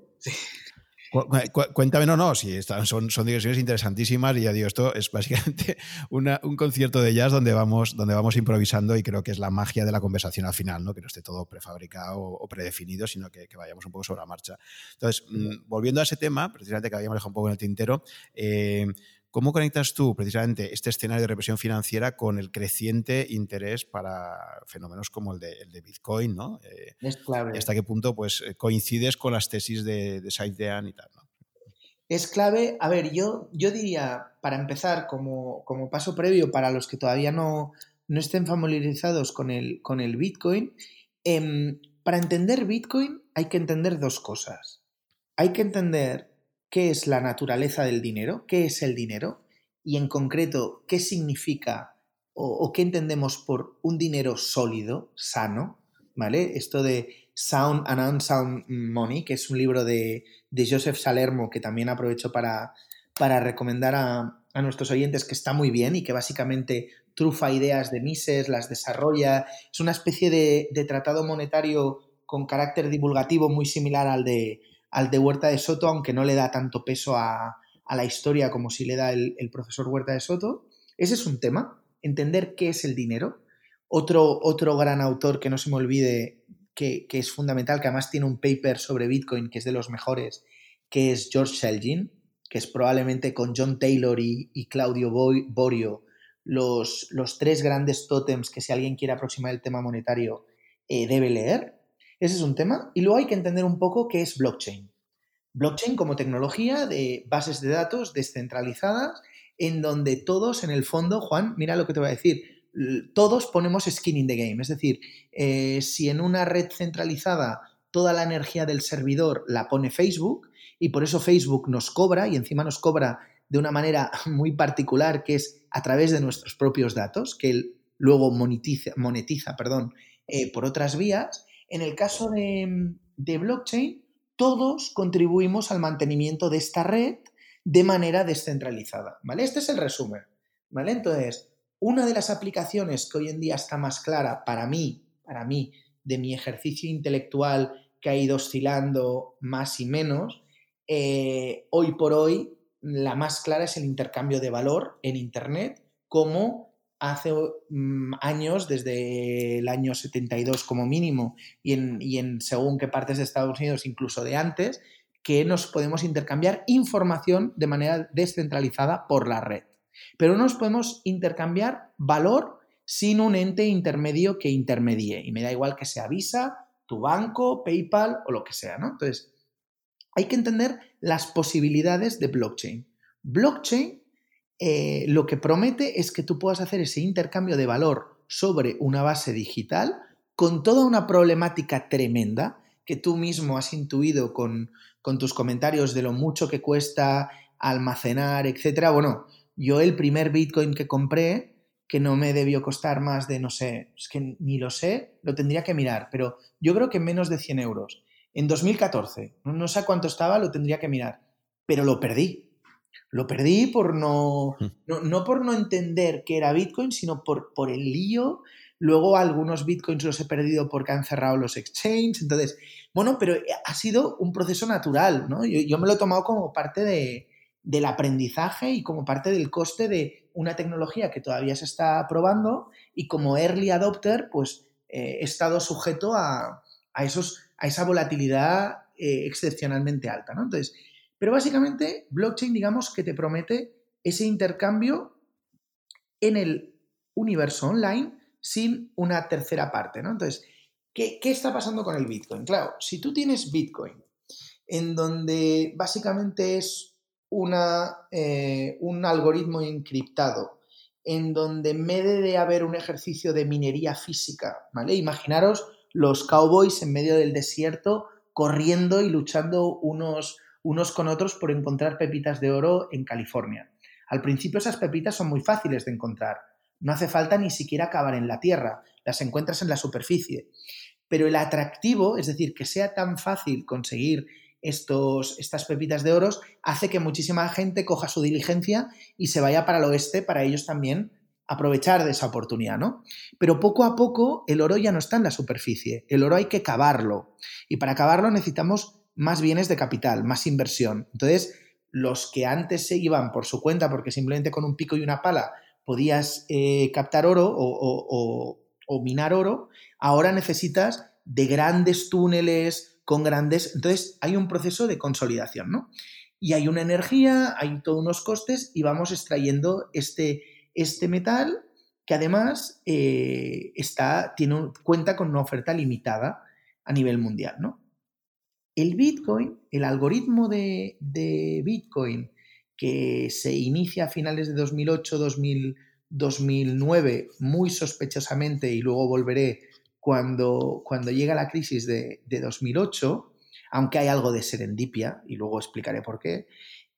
cuéntame, no, no, sí, son, son digresiones interesantísimas y ya digo, esto es básicamente un concierto de jazz donde vamos, donde vamos improvisando y creo que es la magia de la conversación al final, ¿no? que no esté todo prefabricado o predefinido, sino que, vayamos un poco sobre la marcha. Entonces, mm, volviendo a ese tema, precisamente que habíamos dejado un poco en el tintero, eh, ¿Cómo conectas tú precisamente este escenario de represión financiera con el creciente interés para fenómenos como el de, Bitcoin? ¿no? Eh, es clave. ¿Hasta qué punto pues, eh, coincides con las tesis de, de Said y tal? Es clave, a ver, yo, yo diría, para empezar, como, como paso previo para los que todavía no, no estén familiarizados con el, con el Bitcoin, em, para entender Bitcoin hay que entender dos cosas. Hay que entender qué es la naturaleza del dinero, qué es el dinero y en concreto qué significa o, qué entendemos por un dinero sólido, sano, ¿vale? Esto de Sound and Unsound Money, que es un libro de, Joseph Salermo que también aprovecho para, para recomendar a, nuestros oyentes que está muy bien y que básicamente trufa ideas de Mises, las desarrolla. Es una especie de, de, tratado monetario con carácter divulgativo muy similar al de, al de Huerta de Soto, aunque no le da tanto peso a, la historia como si le da el, profesor Huerta de Soto. Ese es un tema, entender qué es el dinero. Otro, otro gran autor que no se me olvide, que, es fundamental, que además tiene un paper sobre Bitcoin, que es de los mejores, que es George Selgin, que es probablemente con John Taylor y, Claudio Borio los, los, tres grandes tótems que si alguien quiere aproximar el tema monetario eh, debe leer. Ese es un tema. Y luego hay que entender un poco qué es blockchain. Blockchain como tecnología de bases de datos descentralizadas en donde todos, en el fondo, Juan, mira lo que te voy a decir, todos ponemos skin in the game. Es decir, eh, si en una red centralizada toda la energía del servidor la pone Facebook y por eso Facebook nos cobra y encima nos cobra de una manera muy particular que es a través de nuestros propios datos, que él luego monetiza, monetiza perdón, eh, por otras vías, en el caso de, blockchain, todos contribuimos al mantenimiento de esta red de manera descentralizada, ¿vale? Este es el resumen, ¿vale? Entonces, una de las aplicaciones que hoy en día está más clara para mí, para mí, de mi ejercicio intelectual que ha ido oscilando más y menos, eh, hoy por hoy la más clara es el intercambio de valor en Internet como hace mm, años, desde el año 72 como mínimo, y en, según qué partes de Estados Unidos, incluso de antes, que nos podemos intercambiar información de manera descentralizada por la red. Pero no nos podemos intercambiar valor sin un ente intermedio que intermedie. Y me da igual que sea Visa, tu banco, PayPal o lo que sea, ¿no? Entonces, hay que entender las posibilidades de blockchain. Blockchain eh, lo que promete es que tú puedas hacer ese intercambio de valor sobre una base digital con toda una problemática tremenda que tú mismo has intuido con, tus comentarios de lo mucho que cuesta almacenar, etcétera. Bueno, yo el primer Bitcoin que compré, que no me debió costar más de, no sé, es que ni lo sé, lo tendría que mirar, pero yo creo que menos de 100 euros. En 2014, no sé cuánto estaba, lo tendría que mirar, pero lo perdí. Lo perdí por hmm. no, no, por no entender que era Bitcoin, sino por, por el lío. Luego algunos Bitcoins los he perdido porque han cerrado los exchanges. Entonces, bueno, pero ha sido un proceso natural, ¿no? Yo, me lo he tomado como parte de, del aprendizaje y como parte del coste de una tecnología que todavía se está probando y como early adopter, pues eh, he estado sujeto a, esos, a esa volatilidad eh, excepcionalmente alta, ¿no? Entonces, pero básicamente, blockchain, digamos que te promete ese intercambio en el universo online sin una tercera parte, ¿no? Entonces, ¿qué, está pasando con el Bitcoin? Claro, si tú tienes Bitcoin, en donde básicamente es una, eh, un algoritmo encriptado, en donde en vez de haber un ejercicio de minería física, ¿vale? Imaginaros los cowboys en medio del desierto corriendo y luchando unos unos con otros por encontrar pepitas de oro en California. Al principio esas pepitas son muy fáciles de encontrar. No hace falta ni siquiera cavar en la tierra, las encuentras en la superficie. Pero el atractivo, es decir, que sea tan fácil conseguir estos, estas pepitas de oro, hace que muchísima gente coja su diligencia y se vaya para el oeste para ellos también aprovechar de esa oportunidad, ¿no? Pero poco a poco el oro ya no está en la superficie, el oro hay que cavarlo y para cavarlo necesitamos más bienes de capital, más inversión. Entonces, los que antes se iban por su cuenta porque simplemente con un pico y una pala podías eh, captar oro o, minar oro, ahora necesitas de grandes túneles con grandes... Entonces hay un proceso de consolidación, ¿no? Y hay una energía, hay todos unos costes y vamos extrayendo este, este metal que además eh, está, tiene, cuenta con una oferta limitada a nivel mundial, ¿no? El Bitcoin, el algoritmo de, Bitcoin que se inicia a finales de 2008, 2009, muy sospechosamente, y luego volveré cuando, cuando llega la crisis de, 2008, aunque hay algo de serendipia, y luego explicaré por qué,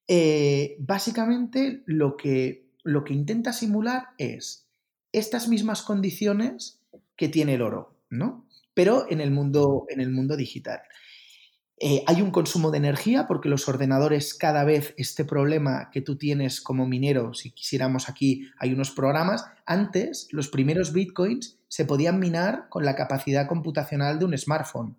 eh, básicamente lo que, lo que intenta simular es estas mismas condiciones que tiene el oro, ¿no? Pero en el mundo, en el mundo digital. Eh, hay un consumo de energía porque los ordenadores cada vez este problema que tú tienes como minero, si quisiéramos aquí, hay unos programas, antes los primeros bitcoins se podían minar con la capacidad computacional de un smartphone.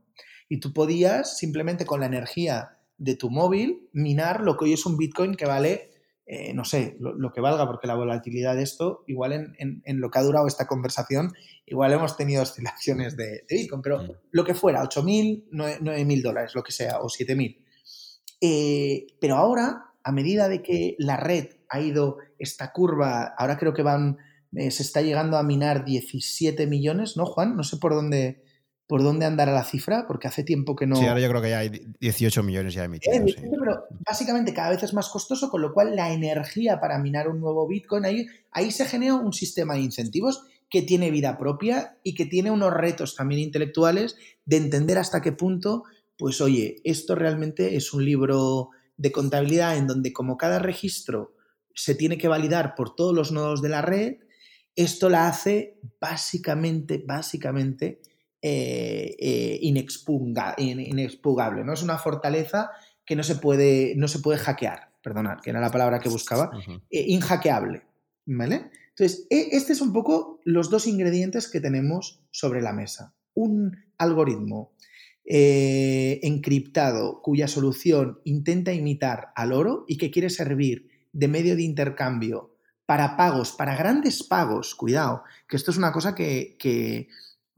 Y tú podías simplemente con la energía de tu móvil minar lo que hoy es un bitcoin que vale eh, no sé, lo, que valga, porque la volatilidad de esto, igual en, lo que ha durado esta conversación, igual hemos tenido oscilaciones de, Bitcoin, pero mm. lo que fuera, 8.000, 9.000 dólares, lo que sea, o 7.000. Eh, pero ahora, a medida de que la red ha ido esta curva, ahora creo que van, eh, se está llegando a minar 17 millones, ¿no, Juan? No sé por dónde, por dónde andará la cifra, porque hace tiempo que no. Sí, ahora yo creo que ya hay 18 millones ya emitidos. Pero básicamente cada vez es más costoso, con lo cual la energía para minar un nuevo Bitcoin, ahí, ahí se genera un sistema de incentivos que tiene vida propia y que tiene unos retos también intelectuales de entender hasta qué punto, pues oye, esto realmente es un libro de contabilidad en donde como cada registro se tiene que validar por todos los nodos de la red, esto la hace básicamente, básicamente eh, eh, inexpugable, ¿no? Es una fortaleza que no se puede, no se puede hackear, perdonad, que era la palabra que buscaba, eh, inhackeable, ¿vale? Entonces, e, este es un poco los dos ingredientes que tenemos sobre la mesa. Un algoritmo encriptado cuya solución intenta imitar al oro y que quiere servir de medio de intercambio para pagos, para grandes pagos, cuidado, que esto es una cosa que, que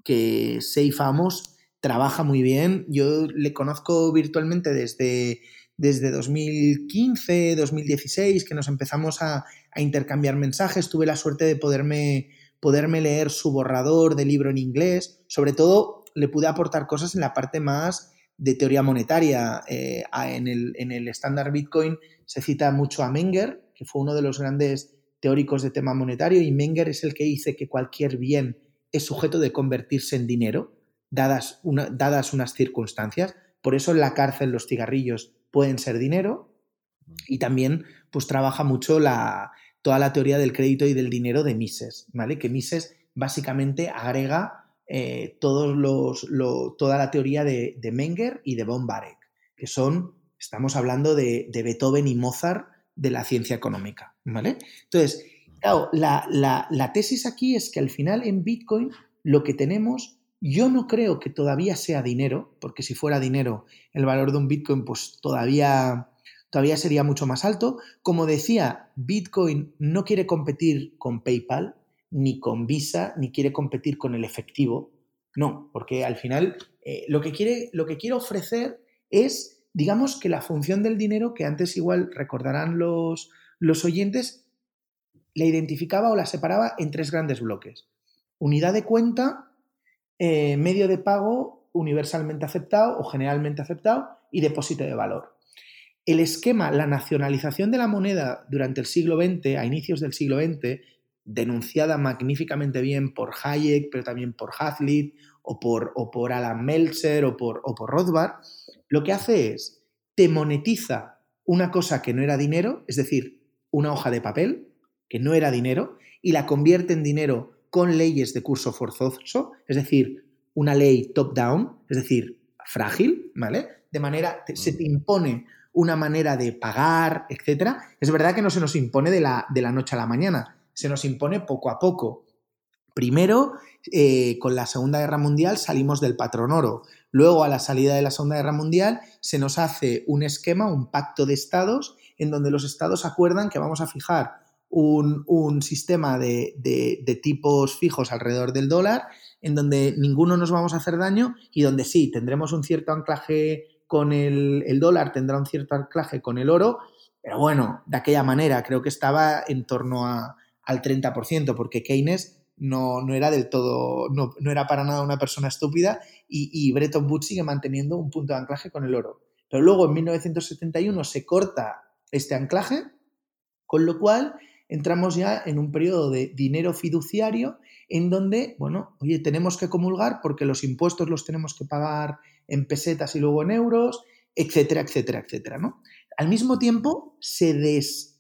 que Seifamos trabaja muy bien. Yo le conozco virtualmente desde, desde 2015, 2016, que nos empezamos a, intercambiar mensajes. Tuve la suerte de poderme, poderme leer su borrador de libro en inglés. Sobre todo, le pude aportar cosas en la parte más de teoría monetaria. Eh, en, el, en el estándar Bitcoin se cita mucho a Menger, que fue uno de los grandes teóricos de tema monetario, y Menger es el que dice que cualquier bien es sujeto de convertirse en dinero, dadas, dadas unas circunstancias. Por eso en la cárcel los cigarrillos pueden ser dinero y también pues trabaja mucho la, toda la teoría del crédito y del dinero de Mises, ¿vale? Que Mises básicamente agrega eh, todos los, toda la teoría de, Menger y de von Barek, que son, estamos hablando de, de Beethoven y Mozart de la ciencia económica, ¿vale? Entonces, Claro, la, tesis aquí es que al final en Bitcoin lo que tenemos, yo no creo que todavía sea dinero, porque si fuera dinero el valor de un Bitcoin pues todavía, todavía sería mucho más alto. Como decía, Bitcoin no quiere competir con PayPal, ni con Visa, ni quiere competir con el efectivo. No, porque al final eh, lo, que quiere, lo que quiere ofrecer es, digamos que la función del dinero, que antes igual recordarán los, los oyentes, la identificaba o la separaba en tres grandes bloques. Unidad de cuenta, eh, medio de pago universalmente aceptado o generalmente aceptado y depósito de valor. El esquema, la nacionalización de la moneda durante el siglo XX, a inicios del siglo XX, denunciada magníficamente bien por Hayek, pero también por Hazlitt o por, o por Alan Meltzer o por, o por Rothbard, lo que hace es te monetiza una cosa que no era dinero, es decir, una hoja de papel, que no era dinero, y la convierte en dinero con leyes de curso forzoso, es decir, una ley top-down, es decir, frágil, ¿vale? De manera, se te impone una manera de pagar, etc. Es verdad que no se nos impone de la, de la noche a la mañana, se nos impone poco a poco. Primero, eh, con la Segunda Guerra Mundial salimos del patrón oro, Luego, a la salida de la Segunda Guerra Mundial, se nos hace un esquema, un pacto de estados, en donde los estados acuerdan que vamos a fijar un, sistema de, tipos fijos alrededor del dólar, en donde ninguno nos vamos a hacer daño y donde sí, tendremos un cierto anclaje con el, dólar, tendrá un cierto anclaje con el oro, pero bueno, de aquella manera creo que estaba en torno al 30%, porque Keynes no, no era del todo, no, era para nada una persona estúpida y, y Bretton Woods sigue manteniendo un punto de anclaje con el oro. Pero luego en 1971 se corta este anclaje, con lo cual entramos ya en un periodo de dinero fiduciario en donde, bueno, oye, tenemos que comulgar porque los impuestos los tenemos que pagar en pesetas y luego en euros, etcétera, etcétera, etcétera, ¿no? Al mismo tiempo se, des,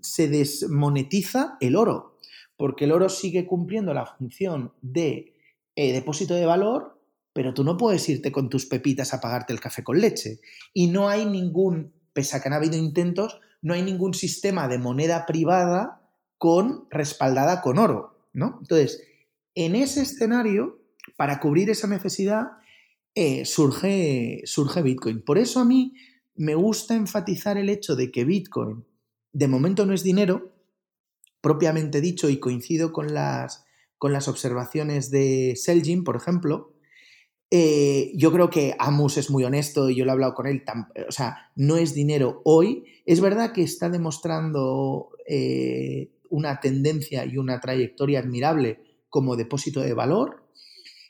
se desmonetiza el oro, porque el oro sigue cumpliendo la función de eh, depósito de valor, pero tú no puedes irte con tus pepitas a pagarte el café con leche. Y no hay ningún, pese a que han habido intentos, no hay ningún sistema de moneda privada con respaldada con oro, ¿no? Entonces, en ese escenario, para cubrir esa necesidad, eh, surge, surge Bitcoin. Por eso a mí me gusta enfatizar el hecho de que Bitcoin de momento no es dinero, propiamente dicho, y coincido con las, con las observaciones de Selgin, por ejemplo, eh, yo creo que Amus es muy honesto y yo lo he hablado con él, o sea, no es dinero hoy. Es verdad que está demostrando eh, una tendencia y una trayectoria admirable como depósito de valor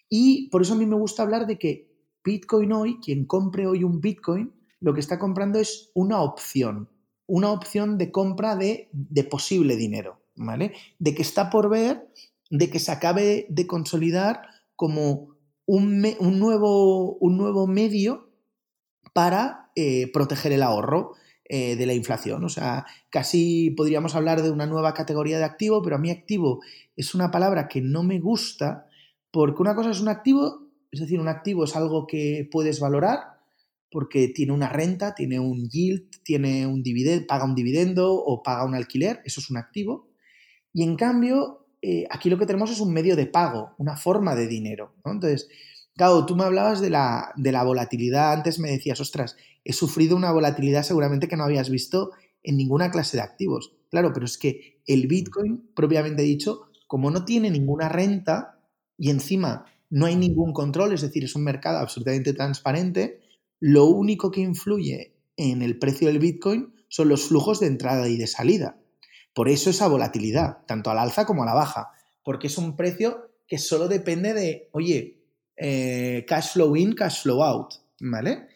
y por eso a mí me gusta hablar de que Bitcoin hoy, quien compre hoy un Bitcoin, lo que está comprando es una opción, una opción de compra de, de posible dinero, ¿vale? De que está por ver, de que se acabe de consolidar como un, nuevo, un nuevo, medio para eh, proteger el ahorro eh, de la inflación. O sea, casi podríamos hablar de una nueva categoría de activo, pero a mí activo es una palabra que no me gusta porque una cosa es un activo, es decir, un activo es algo que puedes valorar porque tiene una renta, tiene un yield, tiene un dividendo, paga un dividendo o paga un alquiler, eso es un activo. Y en cambio, eh, aquí lo que tenemos es un medio de pago, una forma de dinero. Entonces, claro, tú me hablabas de la, de la volatilidad, antes me decías, ostras, he sufrido una volatilidad seguramente que no habías visto en ninguna clase de activos. Claro, pero es que el Bitcoin, propiamente dicho, como no tiene ninguna renta y encima no hay ningún control, es decir, es un mercado absolutamente transparente, lo único que influye en el precio del Bitcoin son los flujos de entrada y de salida. Por eso esa volatilidad, tanto al alza como a la baja, porque es un precio que solo depende de, oye, eh, cash flow in, cash flow out, ¿vale?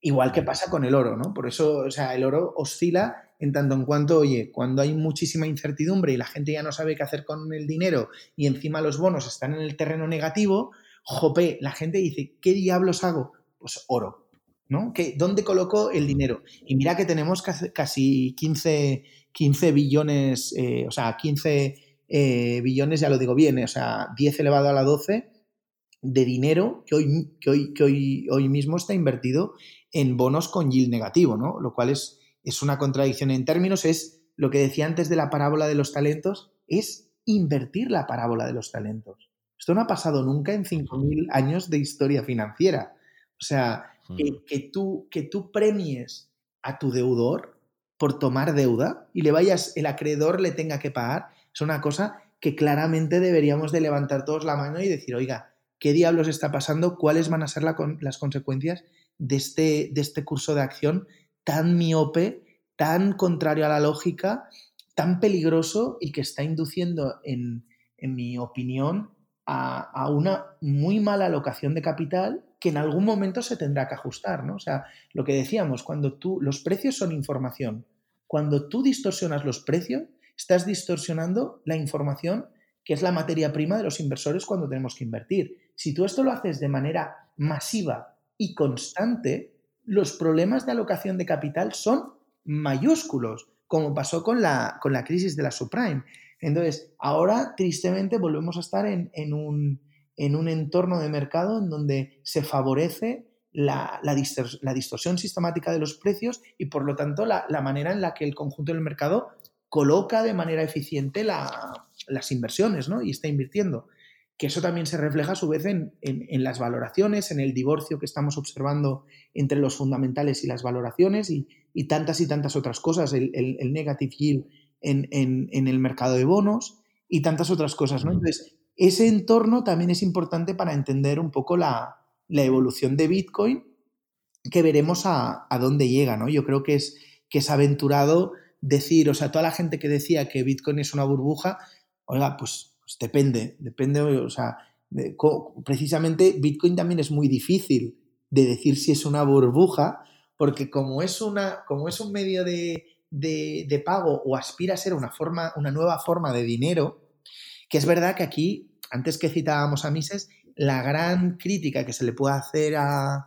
Igual que pasa con el oro, ¿no? Por eso, o sea, el oro oscila en tanto en cuanto, oye, cuando hay muchísima incertidumbre y la gente ya no sabe qué hacer con el dinero y encima los bonos están en el terreno negativo, jope, la gente dice, ¿qué diablos hago? Pues oro, ¿no? ¿Qué, ¿Dónde coloco el dinero? Y mira que tenemos casi 15 15 billones, eh, o sea, 15 eh, billones, ya lo digo bien, eh, o sea, 10 elevado a la 12 de dinero que hoy, que hoy, que hoy, hoy mismo está invertido en bonos con yield negativo, ¿no? Lo cual es, es una contradicción en términos, es lo que decía antes de la parábola de los talentos, es invertir la parábola de los talentos. Esto no ha pasado nunca en 5.000 años de historia financiera. O sea, que, tú, que tú premies a tu deudor por tomar deuda y le vayas, el acreedor le tenga que pagar, es una cosa que claramente deberíamos de levantar todos la mano y decir, oiga, ¿qué diablos está pasando? ¿Cuáles van a ser las consecuencias de este, de este curso de acción tan miope, tan contrario a la lógica, tan peligroso y que está induciendo, en, en mi opinión, a, una muy mala alocación de capital que en algún momento se tendrá que ajustar, ¿no? O sea, lo que decíamos, cuando tú, los precios son información, cuando tú distorsionas los precios, estás distorsionando la información que es la materia prima de los inversores cuando tenemos que invertir. Si tú esto lo haces de manera masiva y constante, los problemas de alocación de capital son mayúsculos, como pasó con la, con la crisis de la subprime. Entonces, ahora tristemente volvemos a estar en, un, entorno de mercado en donde se favorece la, distorsión sistemática de los precios y por lo tanto la, manera en la que el conjunto del mercado coloca de manera eficiente las inversiones ¿no? y está invirtiendo. que eso también se refleja a su vez en, las valoraciones, en el divorcio que estamos observando entre los fundamentales y las valoraciones y, tantas y tantas otras cosas, el, negative yield en, el mercado de bonos y tantas otras cosas. ¿no? Entonces, ese entorno también es importante para entender un poco la, evolución de Bitcoin, que veremos a, dónde llega. ¿no? Yo creo que es, es aventurado decir, o sea, toda la gente que decía que Bitcoin es una burbuja, oiga, pues pues depende, depende, o sea, precisamente Bitcoin también es muy difícil de decir si es una burbuja, porque como es, una, como es un medio de, pago o aspira a ser una, forma, una nueva forma de dinero, que es verdad que aquí, antes que citábamos a Mises, la gran crítica que se le puede hacer a,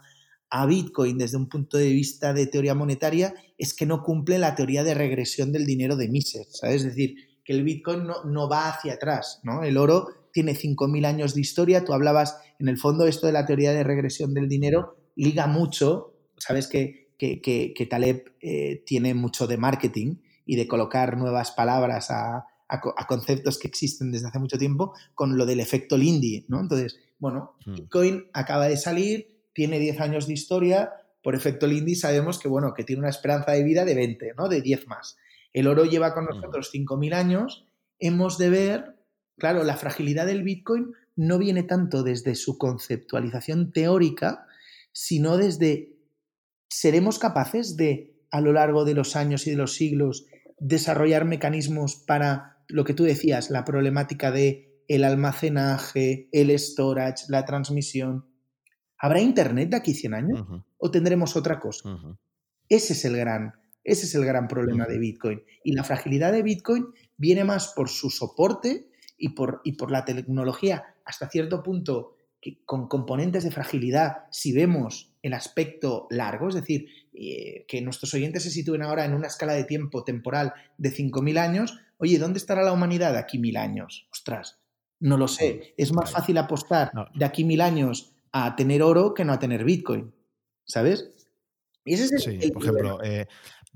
a Bitcoin desde un punto de vista de teoría monetaria es que no cumple la teoría de regresión del dinero de Mises. Es decir, que el Bitcoin no, va hacia atrás, ¿no? El oro tiene 5.000 años de historia, tú hablabas, en el fondo, esto de la teoría de regresión del dinero liga mucho, sabes que, que, Taleb eh, tiene mucho de marketing y de colocar nuevas palabras a, conceptos que existen desde hace mucho tiempo con lo del efecto Lindy, ¿no? Entonces, bueno, hmm. Bitcoin acaba de salir, tiene 10 años de historia, por efecto Lindy sabemos que, bueno, que tiene una esperanza de vida de 20, ¿no? De 10 más. El oro lleva con nosotros 5.000 años, hemos de ver, claro, la fragilidad del Bitcoin no viene tanto desde su conceptualización teórica, sino desde, ¿seremos capaces de, a lo largo de los años y de los siglos, desarrollar mecanismos para lo que tú decías, la problemática de el almacenaje, el storage, la transmisión. ¿Habrá Internet de aquí 100 años? ¿O tendremos otra cosa? Ese es el gran, ese es el gran problema de Bitcoin. Y la fragilidad de Bitcoin viene más por su soporte y por, y por la tecnología hasta cierto punto que, con componentes de fragilidad, si vemos el aspecto largo, es decir, eh, que nuestros oyentes se sitúen ahora en una escala de tiempo temporal de 5.000 años, oye, ¿dónde estará la humanidad de aquí mil años? Ostras, no lo sé. Es más fácil apostar de aquí mil años a tener oro que no a tener Bitcoin, ¿sabes? Y ese es sí, por ejemplo, eh,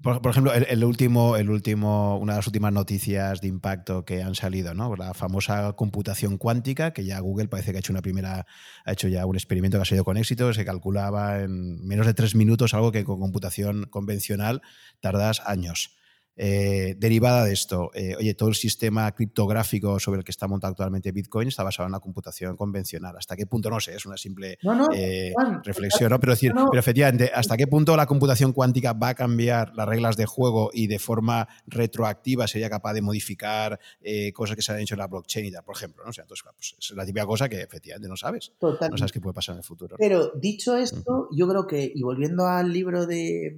por, ejemplo, el, último, el último, una de las últimas noticias de impacto que han salido, ¿no? La famosa computación cuántica, que ya Google parece que ha hecho una primera, ha hecho ya un experimento que ha salido con éxito, se calculaba en menos de tres minutos, algo que con computación convencional tardas años. Eh, derivada de esto, eh, oye, todo el sistema criptográfico sobre el que está montado actualmente Bitcoin está basado en la computación convencional. ¿Hasta qué punto? No sé, es una simple eh, reflexión, ¿no? Pero, decir, pero efectivamente, ¿hasta qué punto la computación cuántica va a cambiar las reglas de juego y de forma retroactiva sería capaz de modificar cosas que se han hecho en la blockchain y tal, por ejemplo? ¿no? O sea, entonces, pues, es la típica cosa que efectivamente no sabes. No sabes qué puede pasar en el futuro. Pero dicho esto, yo creo que, y volviendo al libro de,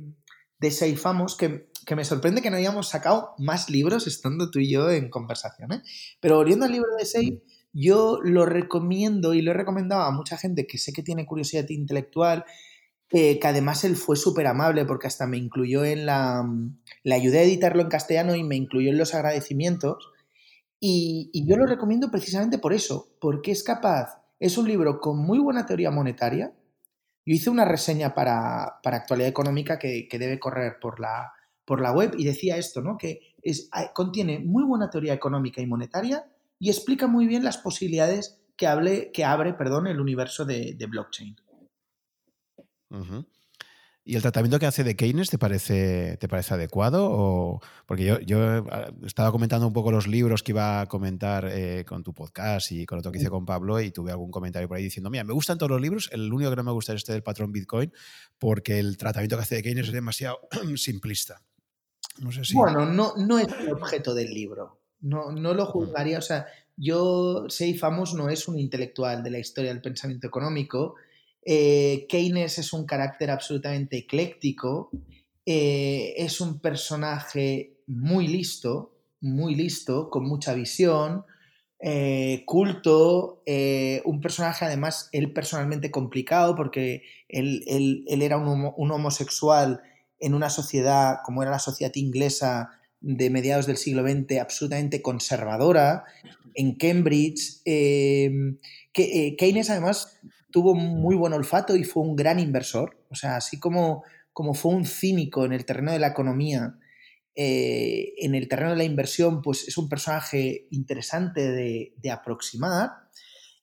de Seifamos, que que me sorprende que no hayamos sacado más libros estando tú y yo en conversación. ¿eh? Pero volviendo al libro de Save, yo lo recomiendo y lo he recomendado a mucha gente que sé que tiene curiosidad intelectual, que además él fue súper amable porque hasta me incluyó en la... Le ayudé a editarlo en castellano y me incluyó en los agradecimientos. Y, y yo lo recomiendo precisamente por eso, porque es capaz, es un libro con muy buena teoría monetaria. Yo hice una reseña para, para actualidad económica que, que debe correr por la, por la web y decía esto, ¿no? Que es, contiene muy buena teoría económica y monetaria y explica muy bien las posibilidades que, hable, que abre perdón, el universo de, blockchain. ¿Y el tratamiento que hace de Keynes te parece, te parece adecuado? O, porque yo, yo estaba comentando un poco los libros que iba a comentar eh, con tu podcast y con otro que hice con Pablo y tuve algún comentario por ahí diciendo, mira, me gustan todos los libros, el único que no me gusta es este del patrón Bitcoin porque el tratamiento que hace de Keynes es demasiado simplista. Bueno, no, no es el objeto del libro. No, no lo juzgaría. O sea, yo, Seifamos no es un intelectual de la historia del pensamiento económico. Eh, Keynes es un carácter absolutamente ecléctico. Eh, es un personaje muy listo, muy listo, con mucha visión, eh, culto, un personaje además él personalmente complicado porque él, era un, un homosexual en una sociedad como era la sociedad inglesa de mediados del siglo XX, absolutamente conservadora, en Cambridge. Em, eh, Keynes además tuvo muy buen olfato y fue un gran inversor. O sea, así como, como fue un cínico en el terreno de la economía, eh, en el terreno de la inversión, pues es un personaje interesante de, aproximar.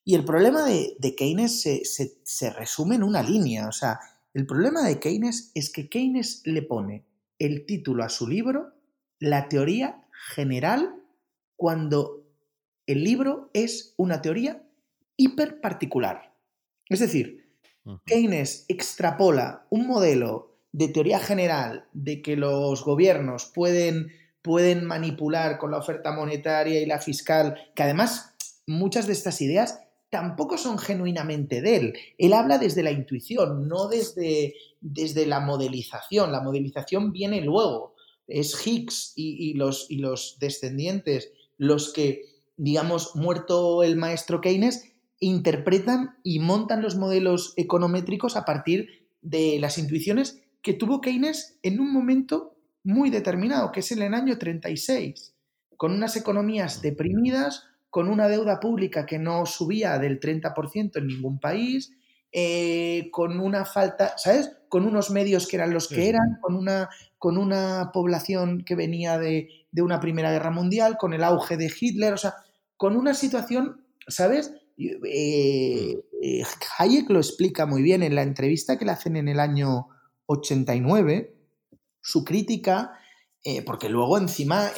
Y el problema de, Keynes se, resume en una línea. O sea, el problema de Keynes es que Keynes le pone el título a su libro, La teoría general, cuando el libro es una teoría hiper particular. Es decir, Keynes extrapola un modelo de teoría general de que los gobiernos pueden, pueden manipular con la oferta monetaria y la fiscal, que además muchas de estas ideas tampoco son genuinamente de él. Él habla desde la intuición, no desde, desde la modelización. La modelización viene luego. Es Higgs y, los, y los descendientes los que, digamos, muerto el maestro Keynes, interpretan y montan los modelos econométricos a partir de las intuiciones que tuvo Keynes en un momento muy determinado, que es en el año 36, con unas economías deprimidas, con una deuda pública que no subía del 30% en ningún país, eh, con una falta, ¿sabes? Con unos medios que eran los que eran, con una, con una población que venía de, una Primera Guerra Mundial, con el auge de Hitler, o sea, con una situación, ¿sabes? Eh, eh, Hayek lo explica muy bien en la entrevista que le hacen en el año 89, su crítica, eh, porque luego encima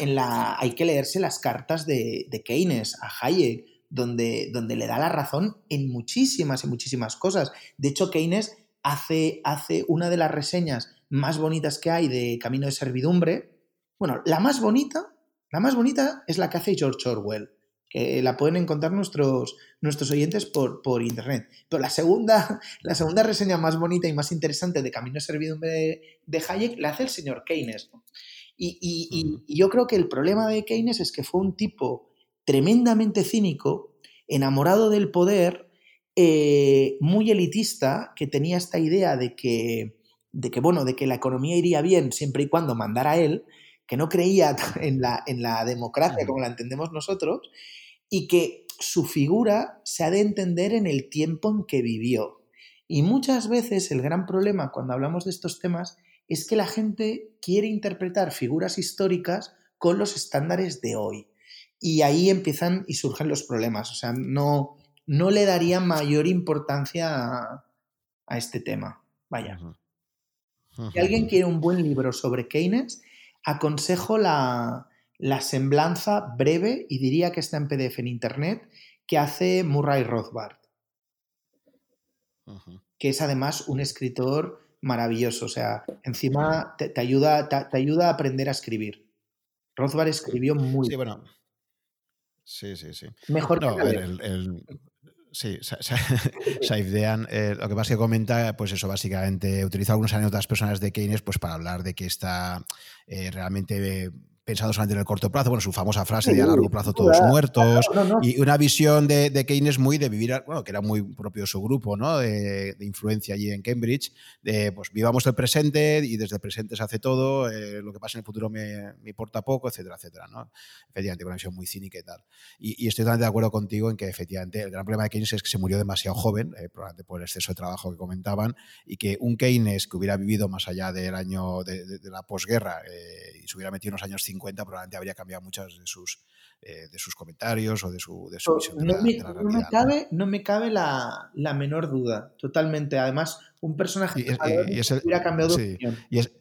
hay que leerse las cartas de, Keynes a Hayek, donde, donde, le da la razón en muchísimas y muchísimas cosas. De hecho, Keynes hace, hace una de las reseñas más bonitas que hay de Camino de Servidumbre. Bueno, la más bonita, la más bonita es la que hace George Orwell que la pueden encontrar nuestros, nuestros oyentes por, por, internet. Pero la segunda, la segunda reseña más bonita y más interesante de Camino de Servidumbre de Hayek la hace el señor Keynes. Y, y, yo creo que el problema de Keynes es que fue un tipo tremendamente cínico, enamorado del poder, eh, muy elitista, que tenía esta idea de que, de que, bueno, de que la economía iría bien siempre y cuando mandara él, que no creía en la, en la democracia como la entendemos nosotros y que su figura se ha de entender en el tiempo en que vivió. Y muchas veces el gran problema cuando hablamos de estos temas es que la gente quiere interpretar figuras históricas con los estándares de hoy. Y ahí empiezan y surgen los problemas. O sea, no, no le daría mayor importancia a, a este tema. Vaya. Si alguien quiere un buen libro sobre Keynes, aconsejo la, semblanza breve, y diría que está en PDF en Internet, que hace Murray Rothbard, que es además un escritor maravilloso. O sea, encima te, ayuda, te, ayuda a aprender a escribir. Rothbard escribió muy Sí, bueno. Sí, sí, sí. Mejor que el, Sí, Saifdean, eh, lo que pasa es que comenta, pues eso, básicamente, utiliza algunas anécdotas personales de Keynes pues para hablar de que está eh, realmente pensado solamente en el corto plazo, bueno, su famosa frase de a largo plazo todos muertos, y una visión de, Keynes muy de vivir, bueno, que era muy propio de su grupo, ¿no? De, influencia allí en Cambridge, de pues vivamos el presente y desde el presente se hace todo, eh, lo que pasa en el futuro me, importa poco, etcétera, etcétera, ¿no? Efectivamente, una visión muy cínica y tal. Y, estoy totalmente de acuerdo contigo en que efectivamente el gran problema de Keynes es que se murió demasiado joven, eh, probablemente por el exceso de trabajo que comentaban, y que un Keynes que hubiera vivido más allá del año de, la posguerra eh, y se hubiera metido en los años 50, probablemente habría cambiado muchas de sus, eh, de sus comentarios o de su, de visión no, me, no, me, cabe, ¿no? me cabe la, la, menor duda, totalmente. Además, un personaje que hubiera cambiado de opinión. Y es,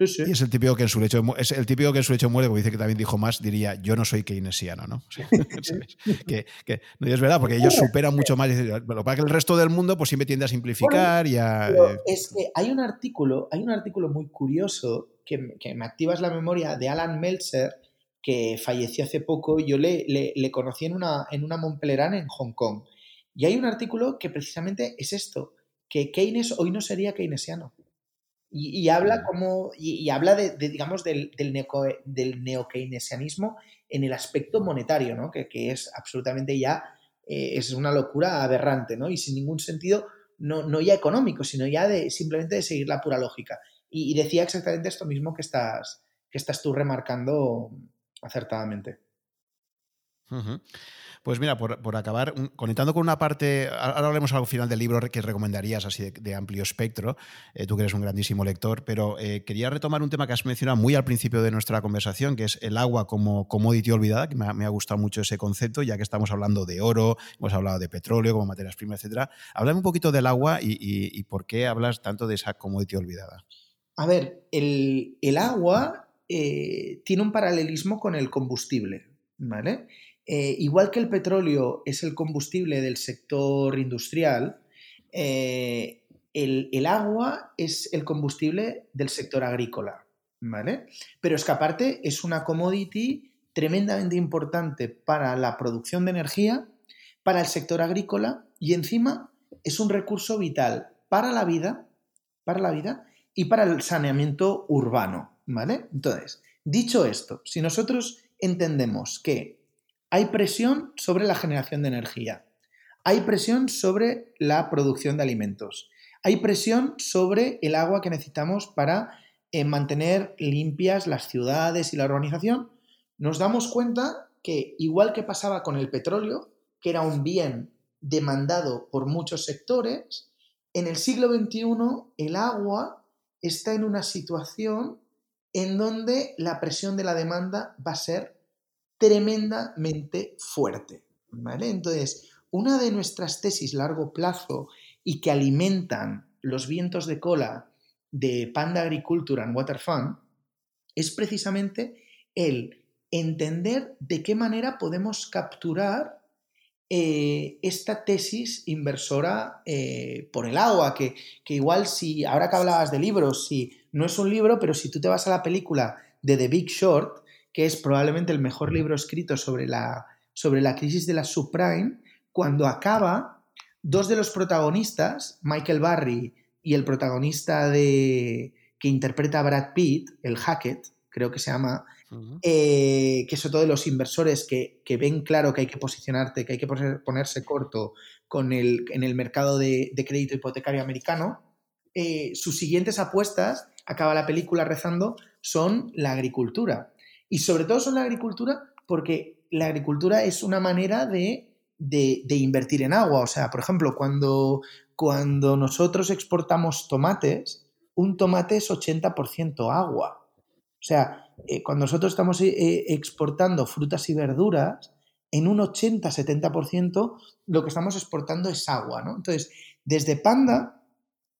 Y es el típico que en su lecho es el típico que en su lecho muere, como dice que también dijo más, diría yo no soy keynesiano, ¿no? que, que, no es verdad, porque ellos superan mucho más. Lo para que el resto del mundo pues siempre tiende a simplificar y a. Eh, es que hay un artículo, hay un artículo muy curioso que, me activas la memoria de Alan Meltzer, que falleció hace poco. Yo le, le, conocí en una, en una en Hong Kong. Y hay un artículo que precisamente es esto, que Keynes hoy no sería keynesiano. Y, habla como, y, habla de, digamos, del, del, del neo-keynesianismo en el aspecto monetario, ¿no? que, que es absolutamente ya, eh, es una locura aberrante, ¿no? Y sin ningún sentido, no, no ya económico, sino ya de simplemente de seguir la pura lógica. Y, decía exactamente esto mismo que estás, que estás tú remarcando acertadamente. Pues mira, por, acabar, conectando con una parte, ahora hablaremos al final del libro que recomendarías así de, amplio espectro, eh, tú que eres un grandísimo lector, pero eh, quería retomar un tema que has mencionado muy al principio de nuestra conversación, que es el agua como commodity olvidada, que me ha, gustado mucho ese concepto, ya que estamos hablando de oro, hemos hablado de petróleo como materias primas, etcétera. Háblame un poquito del agua y, por qué hablas tanto de esa commodity olvidada. A ver, el, agua eh, tiene un paralelismo con el combustible, ¿vale? Eh, igual que el petróleo es el combustible del sector industrial, eh, el, agua es el combustible del sector agrícola, ¿vale? Pero es que aparte es una commodity tremendamente importante para la producción de energía, para el sector agrícola y encima es un recurso vital para la vida, para la vida y para el saneamiento urbano, ¿vale? Entonces, dicho esto, si nosotros entendemos que hay presión sobre la generación de energía. Hay presión sobre la producción de alimentos. Hay presión sobre el agua que necesitamos para eh, mantener limpias las ciudades y la urbanización. Nos damos cuenta que, igual que pasaba con el petróleo, que era un bien demandado por muchos sectores, en el siglo XXI el agua está en una situación en donde la presión de la demanda va a ser tremendamente fuerte. ¿vale? Entonces, una de nuestras tesis largo plazo y que alimentan los vientos de cola de Panda Agriculture and Water Fund es precisamente el entender de qué manera podemos capturar eh, esta tesis inversora eh, por el agua, que, que, igual si, ahora que hablabas de libros, si no es un libro, pero si tú te vas a la película de The Big Short, que es probablemente el mejor libro escrito sobre la, sobre la crisis de la subprime, cuando acaba, dos de los protagonistas, Michael Barry y el protagonista de, que interpreta a Brad Pitt, el Hackett, creo que se llama, eh, que son todos los inversores que, ven claro que hay que posicionarte, que hay que ponerse corto con el, en el mercado de, crédito hipotecario americano, eh, sus siguientes apuestas, acaba la película rezando, son la agricultura. Y sobre todo son la agricultura porque la agricultura es una manera de, invertir en agua. O sea, por ejemplo, cuando, cuando nosotros exportamos tomates, un tomate es 80% agua. O sea, eh, cuando nosotros estamos eh, exportando frutas y verduras, en un 80-70% lo que estamos exportando es agua, ¿no? Entonces, desde Panda,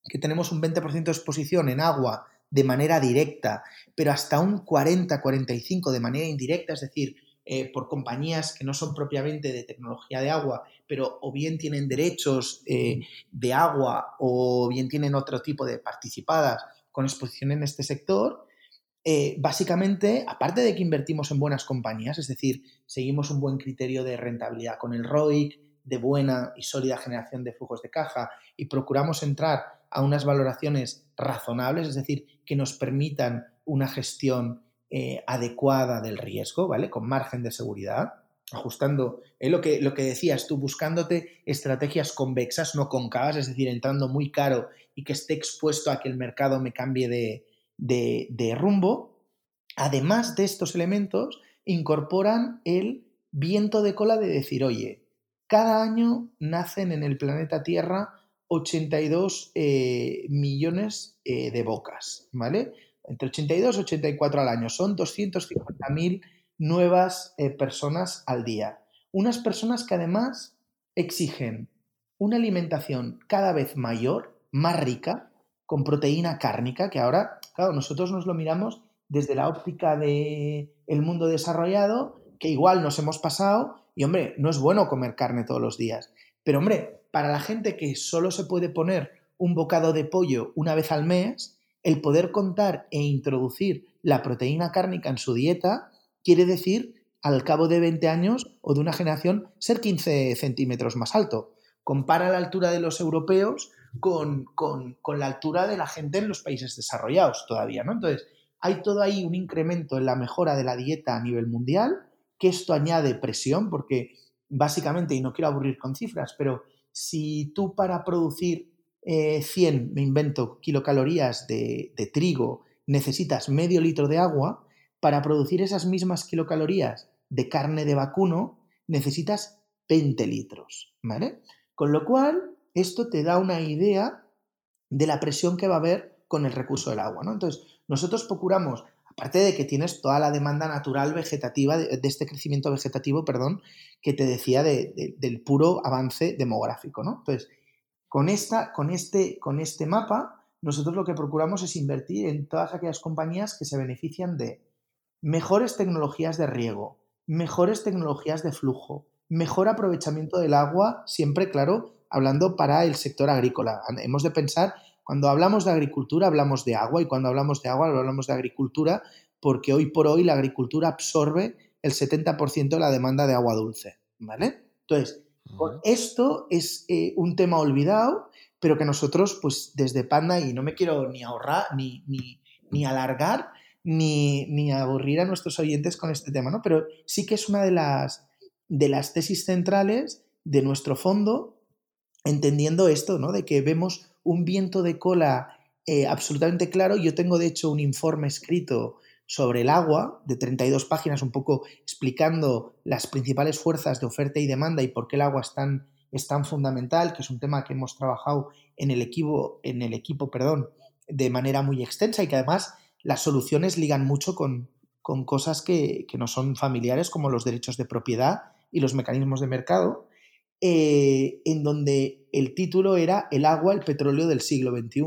que tenemos un 20% de exposición en agua de manera directa, pero hasta un 40-45 de manera indirecta, es decir, eh, por compañías que no son propiamente de tecnología de agua, pero o bien tienen derechos eh, de agua o bien tienen otro tipo de participadas con exposición en este sector, eh, básicamente, aparte de que invertimos en buenas compañías, es decir, seguimos un buen criterio de rentabilidad con el ROIC, de buena y sólida generación de flujos de caja y procuramos entrar a unas valoraciones razonables, es decir, que nos permitan una gestión eh, adecuada del riesgo, ¿vale? Con margen de seguridad, ajustando, es lo, que, lo que decías tú, buscándote estrategias convexas, no concavas, es decir, entrando muy caro y que esté expuesto a que el mercado me cambie de, de rumbo. Además de estos elementos, incorporan el viento de cola de decir, oye, cada año nacen en el planeta Tierra 82 eh, millones eh, de bocas, ¿vale? Entre 82 y 84 al año. Son 250.000 nuevas eh, personas al día. Unas personas que además exigen una alimentación cada vez mayor, más rica, con proteína cárnica, que ahora, claro, nosotros nos lo miramos desde la óptica del el mundo desarrollado, que igual nos hemos pasado, y hombre, no es bueno comer carne todos los días. Pero hombre, para la gente que solo se puede poner un bocado de pollo una vez al mes, el poder contar e introducir la proteína cárnica en su dieta quiere decir, al cabo de 20 años o de una generación, ser 15 centímetros más alto. Compara la altura de los europeos con, la altura de la gente en los países desarrollados todavía, ¿no? Entonces, hay todo ahí un incremento en la mejora de la dieta a nivel mundial, que esto añade presión, porque básicamente, y no quiero aburrir con cifras, pero si tú para producir 100, eh, me invento, kilocalorías de, trigo necesitas medio litro de agua, para producir esas mismas kilocalorías de carne de vacuno necesitas 20 litros, ¿vale? Con lo cual, esto te da una idea de la presión que va a haber con el recurso del agua, ¿no? Entonces, nosotros procuramos, aparte de que tienes toda la demanda natural vegetativa, de, este crecimiento vegetativo, perdón, que te decía del puro avance demográfico, ¿no? Entonces, con, esta, con, este, con este mapa, nosotros lo que procuramos es invertir en todas aquellas compañías que se benefician de mejores tecnologías de riego, mejores tecnologías de flujo, mejor aprovechamiento del agua, siempre, claro, hablando para el sector agrícola. Hemos de pensar, cuando hablamos de agricultura, hablamos de agua y cuando hablamos de agua, hablamos de agricultura, porque hoy por hoy la agricultura absorbe el 70% de la demanda de agua dulce, ¿vale? Entonces, esto es eh, un tema olvidado, pero que nosotros, pues desde Panda, y no me quiero ni ahorrar ni, ni, ni alargar, ni, aburrir a nuestros oyentes con este tema, ¿no? Pero sí que es una de las, de las tesis centrales de nuestro fondo, entendiendo esto, ¿no? De que vemos un viento de cola eh, absolutamente claro. Yo tengo, de hecho, un informe escrito sobre el agua de 32 páginas, un poco explicando las principales fuerzas de oferta y demanda y por qué el agua es tan, es tan fundamental, que es un tema que hemos trabajado en el equipo, en el equipo perdón, de manera muy extensa y que además las soluciones ligan mucho con, cosas que, no son familiares, como los derechos de propiedad y los mecanismos de mercado, eh, en donde el título era El agua, el petróleo del siglo XXI,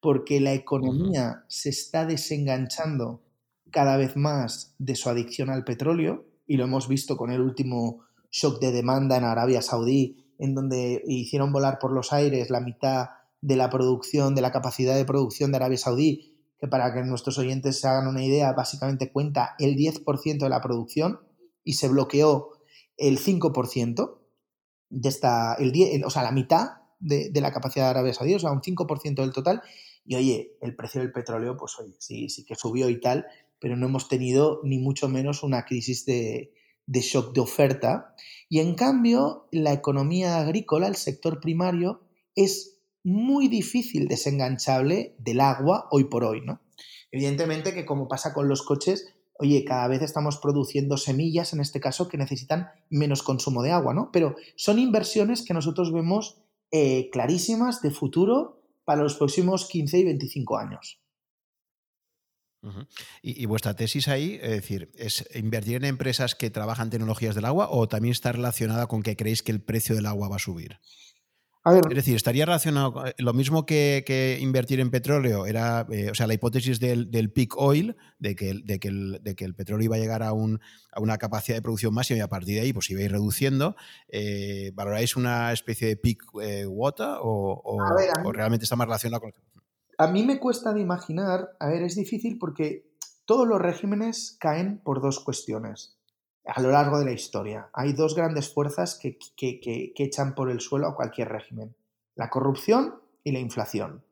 porque la economía se está desenganchando cada vez más de su adicción al petróleo, y lo hemos visto con el último shock de demanda en Arabia Saudí, en donde hicieron volar por los aires la mitad de la producción, de la capacidad de producción de Arabia Saudí, que para que nuestros oyentes se hagan una idea, básicamente cuenta el 10% de la producción y se bloqueó el 5% de esta, el 10, o sea, la mitad de, la capacidad de Arabia Saudí, o sea, un 5% del total. Y oye, el precio del petróleo, pues oye, sí, sí que subió y tal, pero no hemos tenido ni mucho menos una crisis de, de shock de oferta. Y en cambio, la economía agrícola, el sector primario, es muy difícil desenganchable del agua hoy por hoy, ¿no? Evidentemente que como pasa con los coches, oye, cada vez estamos produciendo semillas, en este caso, que necesitan menos consumo de agua, ¿no? Pero son inversiones que nosotros vemos eh, clarísimas de futuro para los próximos 15 y 25 años. y, vuestra tesis ahí, es decir, ¿es invertir en empresas que trabajan tecnologías del agua o también está relacionada con que creéis que el precio del agua va a subir? Es decir, estaría relacionado eh, lo mismo que, invertir en petróleo, era, eh, o sea, la hipótesis del, peak oil, de que, de, que el, petróleo iba a llegar a, una capacidad de producción máxima y a partir de ahí pues iba a ir reduciendo. Eh, ¿Valoráis una especie de peak water o, realmente está más relacionado con... A mí me cuesta de imaginar, a ver, es difícil porque todos los regímenes caen por dos cuestiones a lo largo de la historia. Hay dos grandes fuerzas que, echan por el suelo a cualquier régimen, la corrupción y la inflación.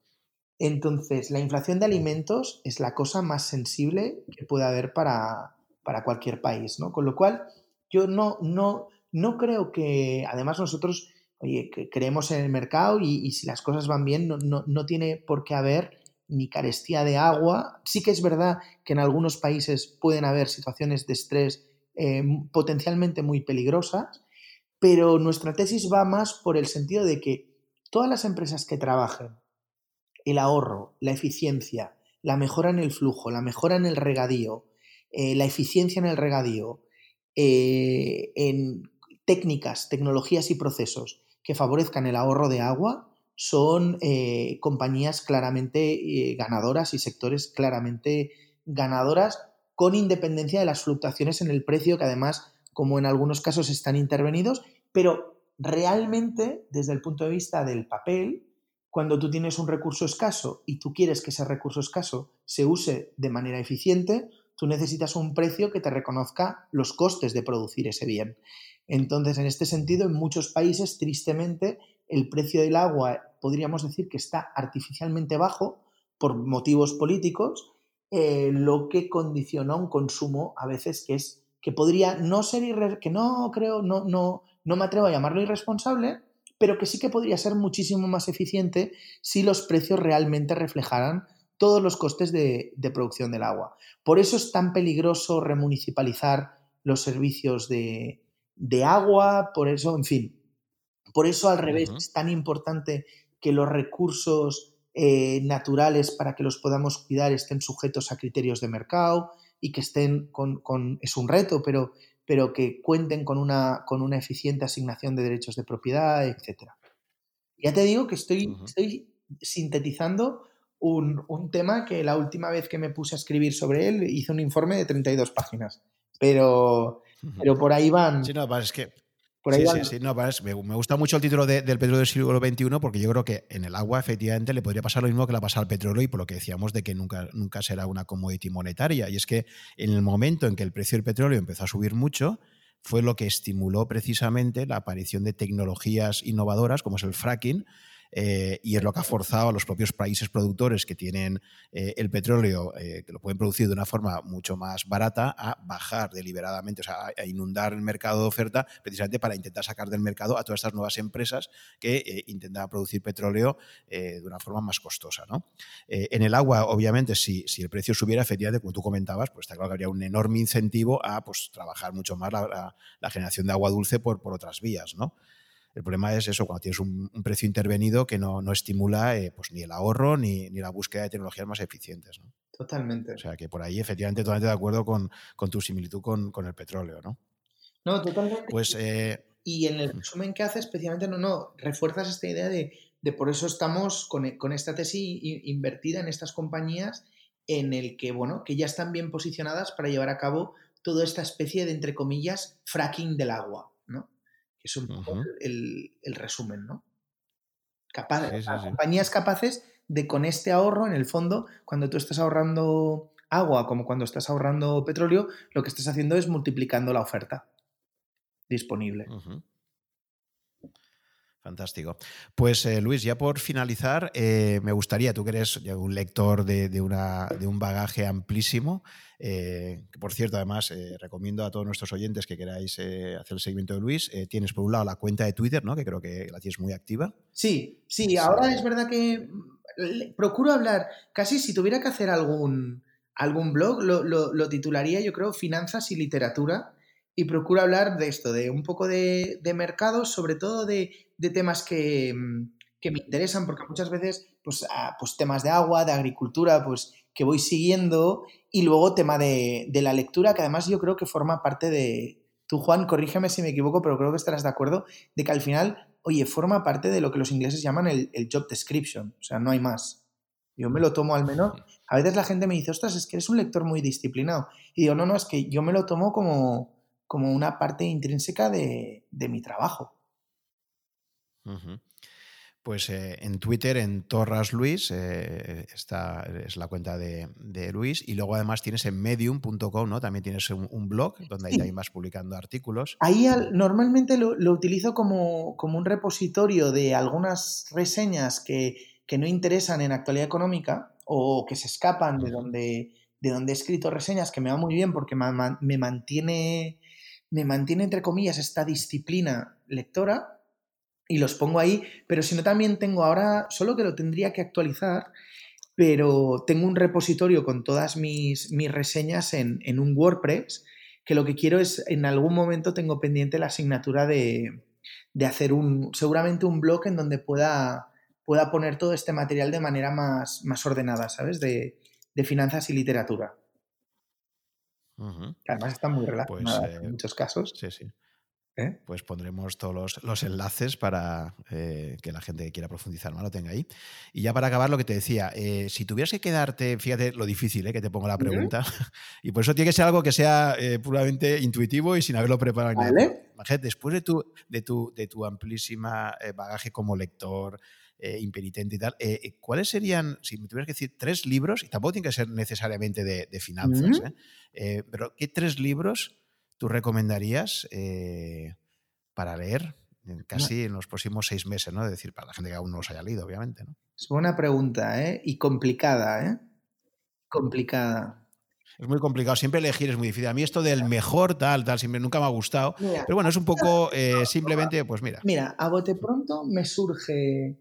Entonces, la inflación de alimentos es la cosa más sensible que puede haber para, cualquier país, ¿no? Con lo cual, yo no, no, no creo que, además nosotros, oye, creemos en el mercado y, y si las cosas van bien, no, no, no, tiene por qué haber ni carestía de agua. Sí que es verdad que en algunos países pueden haber situaciones de estrés eh, potencialmente muy peligrosas, pero nuestra tesis va más por el sentido de que todas las empresas que trabajen el ahorro, la eficiencia, la mejora en el flujo, la mejora en el regadío, eh, la eficiencia en el regadío, eh, en técnicas, tecnologías y procesos que favorezcan el ahorro de agua, son compañías claramente ganadoras y sectores claramente ganadoras con independencia de las fluctuaciones en el precio, que además, como en algunos casos, están intervenidos, pero realmente, desde el punto de vista del papel, cuando tú tienes un recurso escaso y tú quieres que ese recurso escaso se use de manera eficiente, tú necesitas un precio que te reconozca los costes de producir ese bien. Entonces, en este sentido, en muchos países, tristemente, el precio del agua podríamos decir que está artificialmente bajo por motivos políticos eh, lo que condiciona un consumo a veces que es que podría no ser que no creo, no, no, no me atrevo a llamarlo irresponsable, pero que sí que podría ser muchísimo más eficiente si los precios realmente reflejaran todos los costes de, producción del agua. Por eso es tan peligroso remunicipalizar los servicios de, de agua, por eso, en fin. Por eso al revés es tan importante que los recursos eh, naturales para que los podamos cuidar estén sujetos a criterios de mercado y que estén con, es un reto, pero, pero que cuenten con una, con una eficiente asignación de derechos de propiedad, etc. Ya te digo que estoy, estoy sintetizando un, un, tema que la última vez que me puse a escribir sobre él hice un informe de 32 páginas. Pero, pero por ahí van. Sí, no, es que sí, sí, sí, no, me, gusta mucho el título del petróleo del siglo XXI porque yo creo que en el agua efectivamente le podría pasar lo mismo que le ha pasado al petróleo y por lo que decíamos de que nunca, nunca será una commodity monetaria. Y es que en el momento en que el precio del petróleo empezó a subir mucho, fue lo que estimuló precisamente la aparición de tecnologías innovadoras como es el fracking, eh, y es lo que ha forzado a los propios países productores que tienen eh, el petróleo, eh, que lo pueden producir de una forma mucho más barata, a bajar deliberadamente, o sea, a inundar el mercado de oferta precisamente para intentar sacar del mercado a todas estas nuevas empresas que intentan producir petróleo de una forma más costosa. ¿no? en el agua, obviamente, si, si, el precio subiera, efectivamente, como tú comentabas, pues está claro que habría un enorme incentivo a pues, trabajar mucho más la, la generación de agua dulce por, por otras vías. ¿no? El problema es eso, cuando tienes un, precio intervenido que no, estimula eh, pues ni el ahorro ni, la búsqueda de tecnologías más eficientes. Totalmente. O sea que por ahí, efectivamente, totalmente de acuerdo con, tu similitud con, el petróleo, ¿no? No, totalmente. Pues, eh, y en el resumen que hace, especialmente, no, no, refuerzas esta idea de, por eso estamos con, con, esta tesis invertida en estas compañías en el que, bueno, que ya están bien posicionadas para llevar a cabo toda esta especie de, entre comillas, fracking del agua, ¿no? Que es un poco el, resumen, ¿no? Capaz, Compañías capaces de con este ahorro, en el fondo, cuando tú estás ahorrando agua, como cuando estás ahorrando petróleo, lo que estás haciendo es multiplicando la oferta disponible. Fantástico. Pues eh, Luis, ya por finalizar, eh, me gustaría, tú que eres un lector de, una, de un bagaje amplísimo, eh, que por cierto, además, recomiendo a todos nuestros oyentes que queráis hacer el seguimiento de Luis. tienes por un lado la cuenta de Twitter, ¿no? que creo que la tienes muy activa. Sí, sí, ahora es verdad que mm, procuro hablar, casi si tuviera que hacer algún, algún blog, lo, lo titularía yo creo Finanzas y Literatura y procuro hablar de esto, de un poco de, de mercados, sobre todo de, temas que, me interesan, porque muchas veces, pues, ah, pues, temas de agua, de agricultura, pues que voy siguiendo, y luego tema de, la lectura, que además yo creo que forma parte de, tú Juan, corrígeme si me equivoco, pero creo que estarás de acuerdo, de que al final, oye, forma parte de lo que los ingleses llaman el, el job description, o sea, no hay más. Yo me lo tomo al menos. A veces la gente me dice, ostras, es que eres un lector muy disciplinado. Y digo, no, no, es que yo me lo tomo como, como una parte intrínseca de, mi trabajo. Pues eh, en Twitter, en Torras Luis, eh, esta es la cuenta de, Luis. Y luego además tienes en medium.com, ¿no? También tienes un, blog donde ahí también vas publicando artículos. Ahí normalmente lo, utilizo como, un repositorio de algunas reseñas que, no interesan en actualidad económica o que se escapan de donde, de donde he escrito reseñas, que me va muy bien porque me mantiene me mantiene, entre comillas, esta disciplina lectora y los pongo ahí, pero si no también tengo ahora, solo que lo tendría que actualizar, pero tengo un repositorio con todas mis, mis reseñas en, un WordPress, que lo que quiero es, en algún momento tengo pendiente la asignatura de, hacer un, seguramente un blog en donde pueda, pueda poner todo este material de manera más, más ordenada, ¿sabes? De, de finanzas y literatura además está muy relacionada pues, en eh, muchos casos. Sí, sí. ¿Eh? Pues pondremos todos los, enlaces para eh, que la gente que quiera profundizar más lo tenga ahí. Y ya para acabar, lo que te decía, si tuvieras que quedarte, fíjate lo difícil que te pongo la pregunta, y por eso tiene que ser algo que sea puramente intuitivo y sin haberlo preparado. ¿Vale? Después de tu, de tu, de tu amplísima bagaje como lector, eh, impenitente y tal. Eh, eh, ¿Cuáles serían, si me tuvieras que decir, tres libros, y tampoco tienen que ser necesariamente de, finanzas, pero qué tres libros tú recomendarías para leer casi en los próximos seis meses, ¿no? Es decir, para la gente que aún no los haya leído, obviamente, ¿no? Es buena pregunta, ¿eh? Y complicada, ¿eh? Complicada. Es muy complicado. Siempre elegir es muy difícil. A mí esto del mejor, tal, tal, siempre nunca me ha gustado. pero bueno, es un poco simplemente, pues mira. Mira, a bote pronto me surge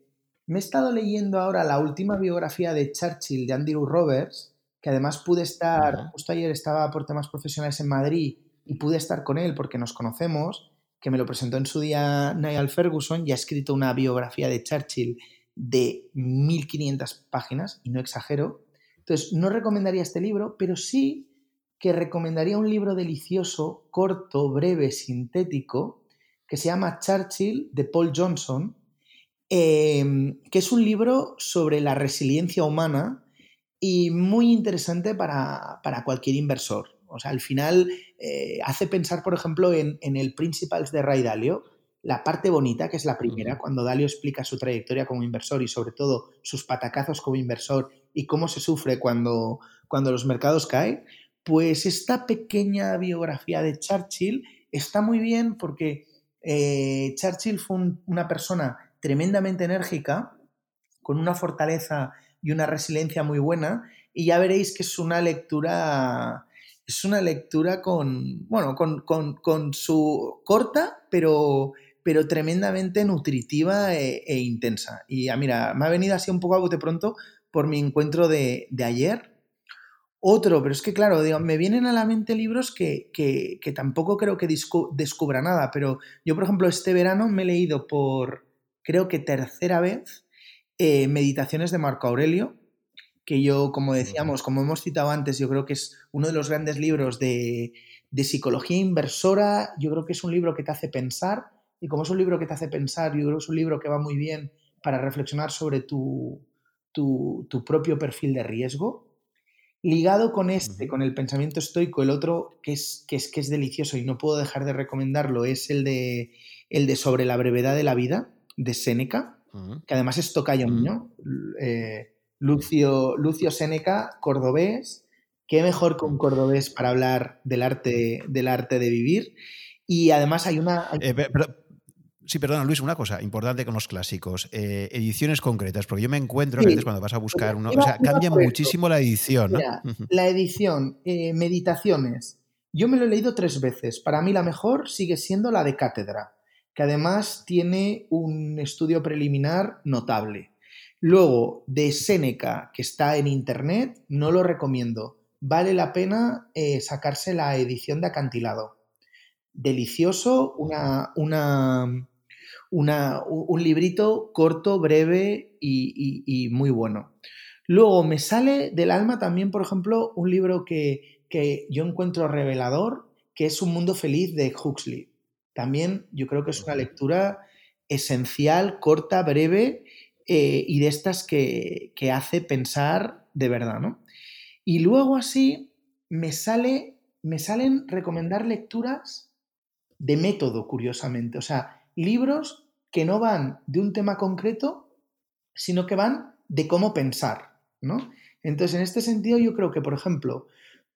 me he estado leyendo ahora la última biografía de Churchill de Andrew Roberts, que además pude estar, justo ayer estaba por temas profesionales en Madrid y pude estar con él porque nos conocemos, que me lo presentó en su día Niall Ferguson y ha escrito una biografía de Churchill de 1500 páginas, y no exagero. Entonces, no recomendaría este libro, pero sí que recomendaría un libro delicioso, corto, breve, sintético, que se llama Churchill de Paul Johnson, em, que es un libro sobre la resiliencia humana y muy interesante para, cualquier inversor. O sea, al final eh, hace pensar, por ejemplo, en, el Principles de Ray Dalio, la parte bonita, que es la primera, cuando Dalio explica su trayectoria como inversor y sobre todo sus patacazos como inversor y cómo se sufre cuando, cuando los mercados caen, pues esta pequeña biografía de Churchill está muy bien porque eh, Churchill fue una persona tremendamente enérgica, con una fortaleza y una resiliencia muy buena, y ya veréis que es una lectura, es una lectura con, bueno, con, su corta, pero, pero tremendamente nutritiva e, e, intensa. Y ah, mira, me ha venido así un poco a bote pronto por mi encuentro de, de ayer, otro, pero es que claro, me vienen a la mente libros que, tampoco creo que descubra nada, pero yo, por ejemplo, este verano me he leído por, creo que tercera vez, eh, Meditaciones de Marco Aurelio, que yo, como decíamos, como hemos citado antes, yo creo que es uno de los grandes libros de, psicología inversora, yo creo que es un libro que te hace pensar, y como es un libro que te hace pensar, yo creo que es un libro que va muy bien para reflexionar sobre tu, tu propio perfil de riesgo. Ligado con este, con el pensamiento estoico, el otro que es, que es, que es delicioso y no puedo dejar de recomendarlo es el de, el de Sobre la brevedad de la vida, de Séneca, que además es tocayo mío, eh, Lucio, Lucio Séneca, cordobés. Qué mejor que un cordobés para hablar del arte, del arte de vivir. Y además hay una... Eh, Sí, perdona, Luis, una cosa importante con los clásicos. Eh, ediciones concretas, porque yo me encuentro a veces cuando vas a buscar uno. O sea, cambia muchísimo la edición. la edición, eh, Meditaciones. Yo me lo he leído tres veces. Para mí la mejor sigue siendo la de Cátedra, que además tiene un estudio preliminar notable. Luego, de Séneca, que está en internet, no lo recomiendo. Vale la pena eh, sacarse la edición de acantilado. Delicioso, una, una un librito corto, breve y, muy bueno. Luego me sale del alma también, por ejemplo, un libro que, yo encuentro revelador, que es Un Mundo Feliz de Huxley. También yo creo que es una lectura esencial, corta, breve eh, y de estas que, que, hace pensar de verdad, ¿no? Y luego así me, sale, me salen recomendar lecturas de método, curiosamente. O sea, libros que no van de un tema concreto, sino que van de cómo pensar, ¿no? Entonces, en este sentido, yo creo que, por ejemplo,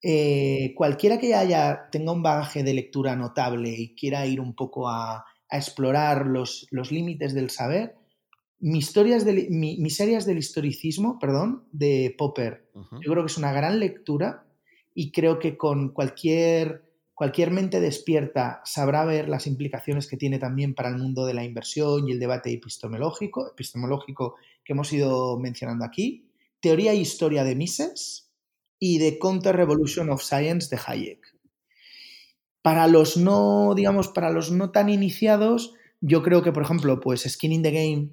eh, cualquiera que haya, tenga un bagaje de lectura notable y quiera ir un poco a, explorar los, límites del saber, mis, historias de, mis del historicismo, perdón, de Popper, yo creo que es una gran lectura y creo que con cualquier Cualquier mente despierta sabrá ver las implicaciones que tiene también para el mundo de la inversión y el debate epistemológico, epistemológico que hemos ido mencionando aquí. Teoría e historia de Mises y de Counter Revolution of Science de Hayek. Para los no, digamos, para los no tan iniciados, yo creo que, por ejemplo, pues Skin in the Game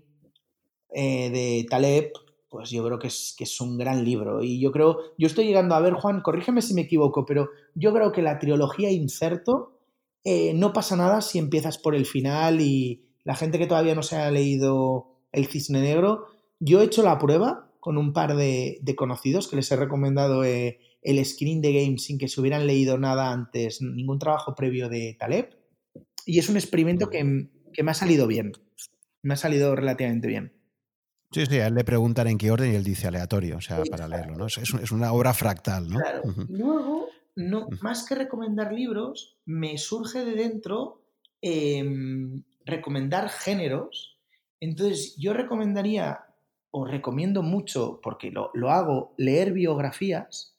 eh, de Taleb pues yo creo que es, que es un gran libro. Y yo creo, yo estoy llegando a ver, Juan, corrígeme si me equivoco, pero yo creo que la trilogía Inserto eh, no pasa nada si empiezas por el final y la gente que todavía no se ha leído El Cisne Negro, yo he hecho la prueba con un par de, conocidos que les he recomendado eh, el Screen de Game sin que se hubieran leído nada antes, ningún trabajo previo de Taleb. Y es un experimento que, que me ha salido bien. Me ha salido relativamente bien. Sí, sí, a él le preguntan en qué orden y él dice aleatorio, o sea, para leerlo, ¿no? Es, una obra fractal, ¿no? Claro. Luego, no, más que recomendar libros, me surge de dentro em, recomendar géneros. Entonces, yo recomendaría, o recomiendo mucho, porque lo, lo hago, leer biografías.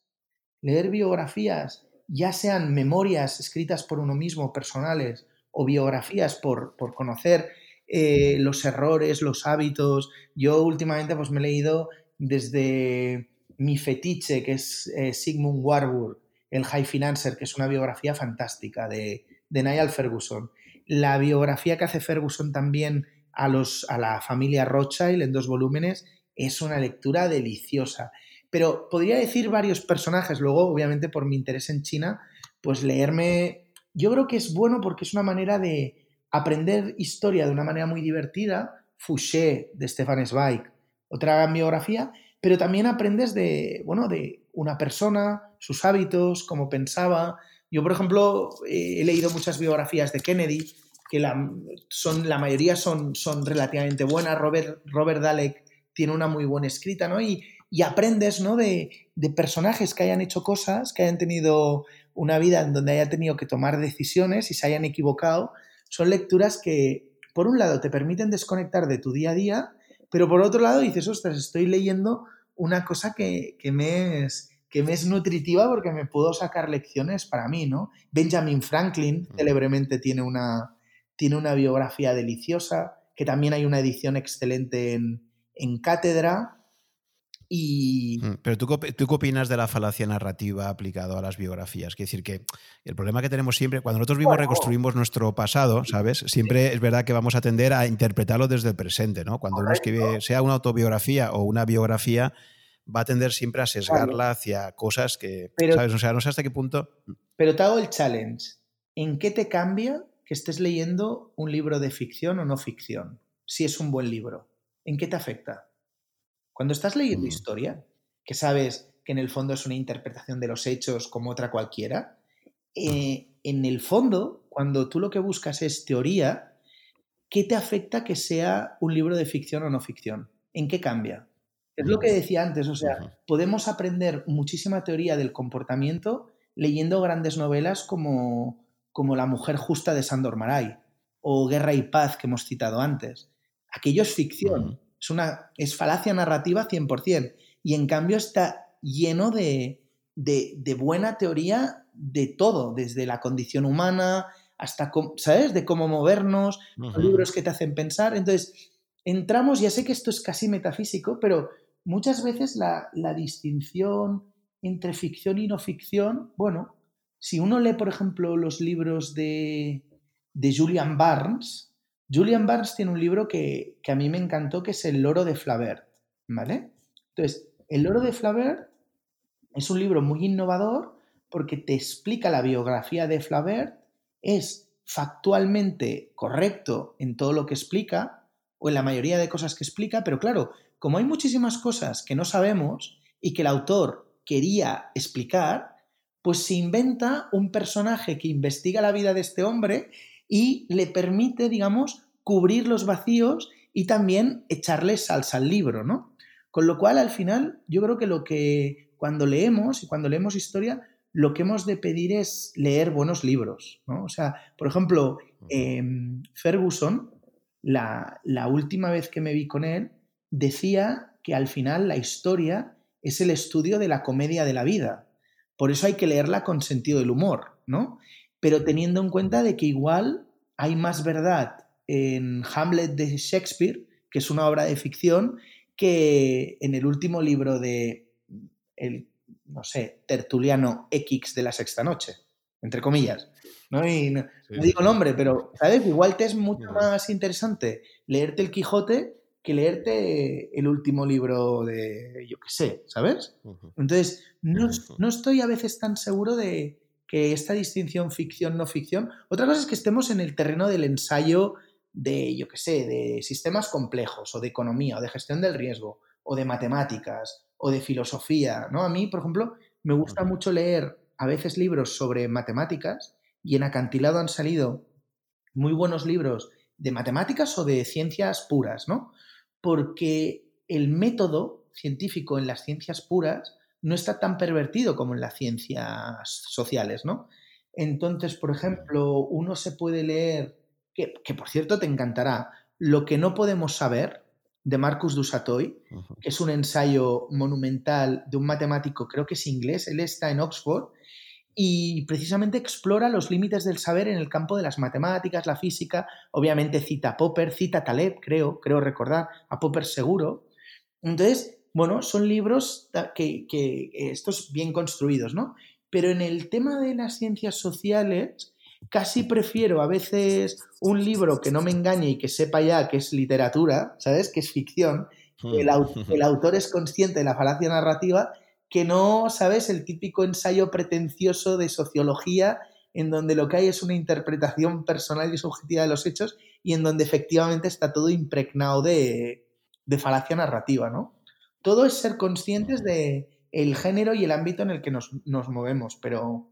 Leer biografías, ya sean memorias escritas por uno mismo, personales, o biografías por, por conocer eh, los errores, los hábitos. Yo últimamente pues me he leído desde mi fetiche, que es eh, Sigmund Warburg, el High Financer, que es una biografía fantástica de, de Niall Ferguson. La biografía que hace Ferguson también a, los, a la familia Rothschild en dos volúmenes es una lectura deliciosa. Pero podría decir varios personajes, luego obviamente por mi interés en China, pues leerme, yo creo que es bueno porque es una manera de aprender historia de una manera muy divertida, Fouché de Stefan Zweig, otra gran biografía, pero también aprendes de, bueno, de una persona, sus hábitos, cómo pensaba. Yo, por ejemplo, he leído muchas biografías de Kennedy, que la, son, la mayoría son, son relativamente buenas. Robert, Robert Dalek tiene una muy buena escrita, ¿no? Y, y aprendes, ¿no? De, de, personajes que hayan hecho cosas, que hayan tenido una vida en donde hayan tenido que tomar decisiones y se hayan equivocado. Son lecturas que, por un lado, te permiten desconectar de tu día a día pero por otro lado dices, ostras, estoy leyendo una cosa que, me es que me es nutritiva porque me puedo sacar lecciones para mí, ¿no? Benjamin Franklin, mm. célebremente, tiene una, tiene una biografía deliciosa, que también hay una edición excelente en, en cátedra. Mm, pero ¿tú, ¿tú qué opinas de la falacia narrativa aplicada a las biografías? Quiere decir que el problema que tenemos siempre, cuando nosotros mismos reconstruimos nuestro pasado, ¿sabes? Siempre es verdad que vamos a tender a interpretarlo desde el presente, ¿no? Cuando uno escribe, sea una autobiografía o una biografía, va a tender siempre a sesgarla hacia cosas que, ¿sabes? O sea, no sé hasta qué punto. Pero te hago el challenge. ¿En qué te cambia que estés leyendo un libro de ficción o no ficción? Si es un buen libro. ¿En qué te afecta? Cuando estás leyendo historia, que sabes que en el fondo es una interpretación de los hechos como otra cualquiera, eh, en el fondo, cuando tú lo que buscas es teoría, ¿qué te afecta que sea un libro de ficción o no ficción? ¿En qué cambia? Es lo que decía antes, o sea, podemos aprender muchísima teoría del comportamiento leyendo grandes novelas como, como La mujer justa de Sandor Maray o Guerra y paz que hemos citado antes. Aquello es ficción, es, una, es falacia narrativa 100%. Y en cambio está lleno de, de, buena teoría de todo, desde la condición humana hasta, ¿sabes?, de cómo movernos, libros que te hacen pensar. Entonces, entramos, ya sé que esto es casi metafísico, pero muchas veces la, la distinción entre ficción y no ficción, bueno, si uno lee, por ejemplo, los libros de, de Julian Barnes, Julian Barnes tiene un libro que, a mí me encantó, que es El loro de Flaubert, ¿vale? Entonces, El loro de Flaubert es un libro muy innovador porque te explica la biografía de Flaubert, es factualmente correcto en todo lo que explica, o en la mayoría de cosas que explica, pero claro, como hay muchísimas cosas que no sabemos y que el autor quería explicar, pues se inventa un personaje que investiga la vida de este hombre y le permite, digamos, cubrir los vacíos y también echarle salsa al libro, ¿no? Con lo cual, al final, yo creo que lo que cuando leemos y cuando leemos historia, lo que hemos de pedir es leer buenos libros, ¿no? O sea, por ejemplo, em, Ferguson, la, la última vez que me vi con él, decía que al final la historia es el estudio de la comedia de la vida. Por eso hay que leerla con sentido del humor, ¿no? pero teniendo en cuenta de que igual hay más verdad en Hamlet de Shakespeare, que es una obra de ficción, que en el último libro de el, no sé, Tertuliano X de la Sexta Noche, entre comillas. No, no, digo el nombre, pero ¿sabes? Igual te es mucho más interesante leerte el Quijote que leerte el último libro de, yo qué sé, ¿sabes? Entonces, no, no estoy a veces tan seguro de, que esta distinción ficción-no ficción. Otra cosa es que estemos en el terreno del ensayo de, yo qué sé, de sistemas complejos, o de economía, o de gestión del riesgo, o de matemáticas, o de filosofía, ¿no? A mí, por ejemplo, me gusta mucho leer a veces libros sobre matemáticas y en Acantilado han salido muy buenos libros de matemáticas o de ciencias puras, ¿no? Porque el método científico en las ciencias puras no está tan pervertido como en las ciencias sociales, ¿no? Entonces, por ejemplo, uno se puede leer, que, por cierto te encantará, Lo que no podemos saber, de Marcus Dusatoy, que es un ensayo monumental de un matemático, creo que es inglés, él está en Oxford, y precisamente explora los límites del saber en el campo de las matemáticas, la física, obviamente cita a Popper, cita a Taleb, creo, creo recordar, a Popper seguro. Entonces, bueno, son libros que, que estos bien construidos, ¿no? Pero en el tema de las ciencias sociales, casi prefiero a veces un libro que no me engañe y que sepa ya que es literatura, ¿sabes? Que es ficción. El, hmm. el autor es consciente de la falacia narrativa que no, ¿sabes? El típico ensayo pretencioso de sociología en donde lo que hay es una interpretación personal y subjetiva de los hechos y en donde efectivamente está todo impregnado de, falacia narrativa, ¿no? Todo es ser conscientes de el género y el ámbito en el que nos, movemos, pero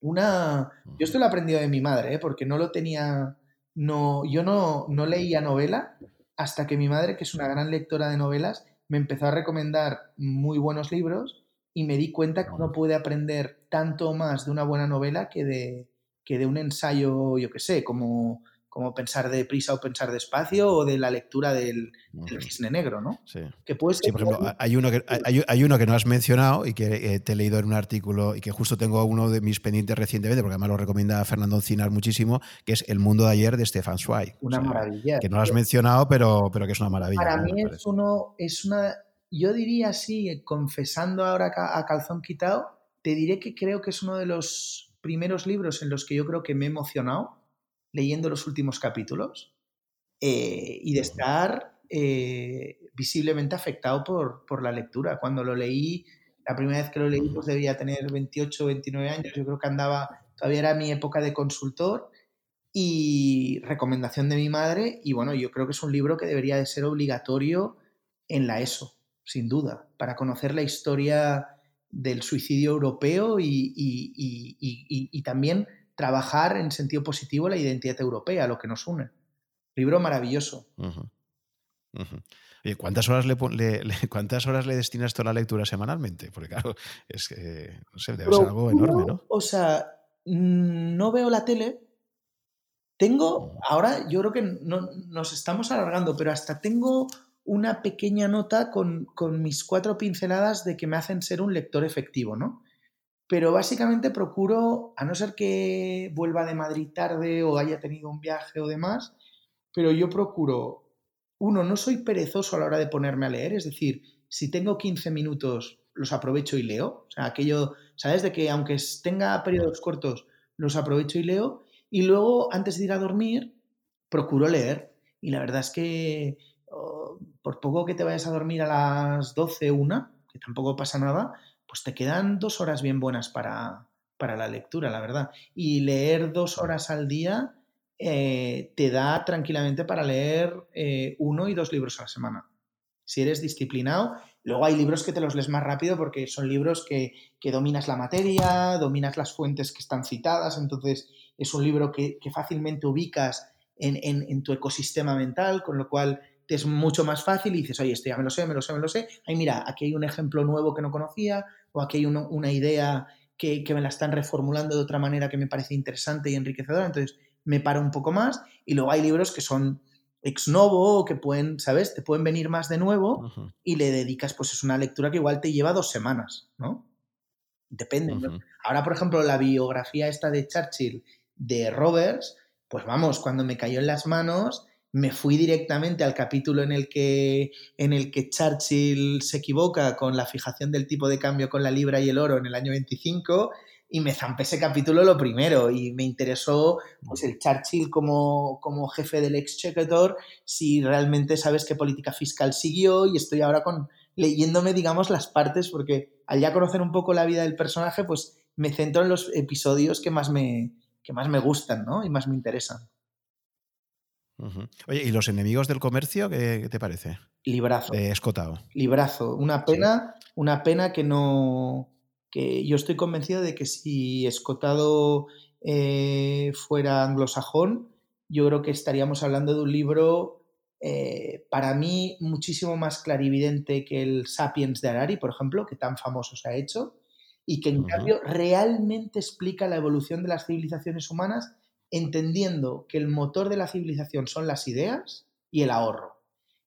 una... Yo esto lo he aprendido de mi madre, ¿eh? porque no lo tenía... No, yo no, no leía novela hasta que mi madre, que es una gran lectora de novelas, me empezó a recomendar muy buenos libros y me di cuenta que uno puede aprender tanto más de una buena novela que de, que de un ensayo, yo qué sé, como como pensar deprisa o pensar despacio o de la lectura del, cisne negro, ¿no? Sí. Que puede sí, por ejemplo, hay uno, que, hay, uno que no has mencionado y que eh, te he leído en un artículo y que justo tengo uno de mis pendientes recientemente, porque además lo recomienda Fernando Encinar muchísimo, que es El mundo de ayer de Stefan Zweig. Una maravilla. Que no lo has mencionado, pero, pero que es una maravilla. Para mí es uno, es una, yo diría así, confesando ahora a calzón quitado, te diré que creo que es uno de los primeros libros en los que yo creo que me he emocionado leyendo los últimos capítulos eh, y de estar eh, visiblemente afectado por, por, la lectura. Cuando lo leí, la primera vez que lo leí, pues debía tener 28, 29 años, yo creo que andaba, todavía era mi época de consultor y recomendación de mi madre. Y bueno, yo creo que es un libro que debería de ser obligatorio en la ESO, sin duda, para conocer la historia del suicidio europeo y, y, y, y también trabajar en sentido positivo la identidad europea, lo que nos une. Libro maravilloso. ¿cuántas horas le, ¿cuántas horas le destinas toda la lectura semanalmente? Porque claro, es que, no sé, debe ser algo enorme, ¿no? O sea, no veo la tele. Tengo, ahora yo creo que no, nos estamos alargando, pero hasta tengo una pequeña nota con, con, mis cuatro pinceladas de que me hacen ser un lector efectivo, ¿no? pero básicamente procuro, a no ser que vuelva de Madrid tarde o haya tenido un viaje o demás, pero yo procuro, uno, no soy perezoso a la hora de ponerme a leer, es decir, si tengo 15 minutos, los aprovecho y leo, o sea, aquello, ¿sabes? De que aunque tenga periodos cortos, los aprovecho y leo, y luego, antes de ir a dormir, procuro leer. Y la verdad es que oh, por poco que te vayas a dormir a las 12, una, que tampoco pasa nada, pues te quedan dos horas bien buenas para, la lectura, la verdad. Y leer dos horas al día eh, te da tranquilamente para leer eh, uno y dos libros a la semana. Si eres disciplinado, luego hay libros que te los lees más rápido porque son libros que, dominas la materia, dominas las fuentes que están citadas, entonces es un libro que, fácilmente ubicas en, en, tu ecosistema mental, con lo cual te es mucho más fácil y dices, oye, esto ya me lo sé, me lo sé, me lo sé. Ay, mira, aquí hay un ejemplo nuevo que no conocía, o aquí hay una idea que, me la están reformulando de otra manera que me parece interesante y enriquecedora, entonces me paro un poco más y luego hay libros que son ex novo que pueden, ¿sabes? Te pueden venir más de nuevo y le dedicas, pues es una lectura que igual te lleva dos semanas, ¿no? Depende. Ahora, por ejemplo, la biografía esta de Churchill de Roberts, pues vamos, cuando me cayó en las manos, me fui directamente al capítulo en el que, en el que Churchill se equivoca con la fijación del tipo de cambio con la libra y el oro en el año 25 y me zampé ese capítulo lo primero y me interesó pues el Churchill como, como jefe del exchequer, si realmente sabes qué política fiscal siguió y estoy ahora con leyéndome digamos las partes porque al ya conocer un poco la vida del personaje pues me centro en los episodios que más me, que más me gustan ¿no? y más me interesan. Oye, ¿y los enemigos del comercio qué, te parece? Librazo. escotado. Librazo. Una pena, una pena que no. que yo estoy convencido de que si escotado eh, fuera anglosajón, yo creo que estaríamos hablando de un libro. Eh, para mí, muchísimo más clarividente que el Sapiens de Harari, por ejemplo, que tan famoso se ha hecho, y que en cambio realmente explica la evolución de las civilizaciones humanas entendiendo que el motor de la civilización son las ideas y el ahorro.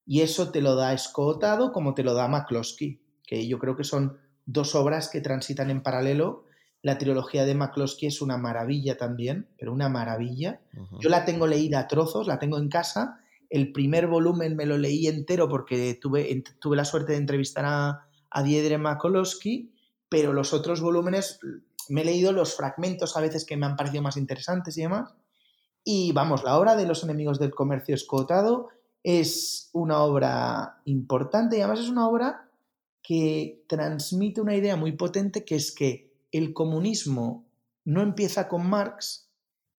Y eso te lo da escotado como te lo da McCloskey, que yo creo que son dos obras que transitan en paralelo. La trilogía de McCloskey es una maravilla también, pero una maravilla. Yo la tengo leída a trozos, la tengo en casa. El primer volumen me lo leí entero porque tuve, tuve la suerte de entrevistar a, a Diedre McCloskey, pero los otros volúmenes me he leído los fragmentos a veces que me han parecido más interesantes y demás. Y vamos, la obra de los enemigos del comercio escotado es una obra importante y además es una obra que transmite una idea muy potente que es que el comunismo no empieza con Marx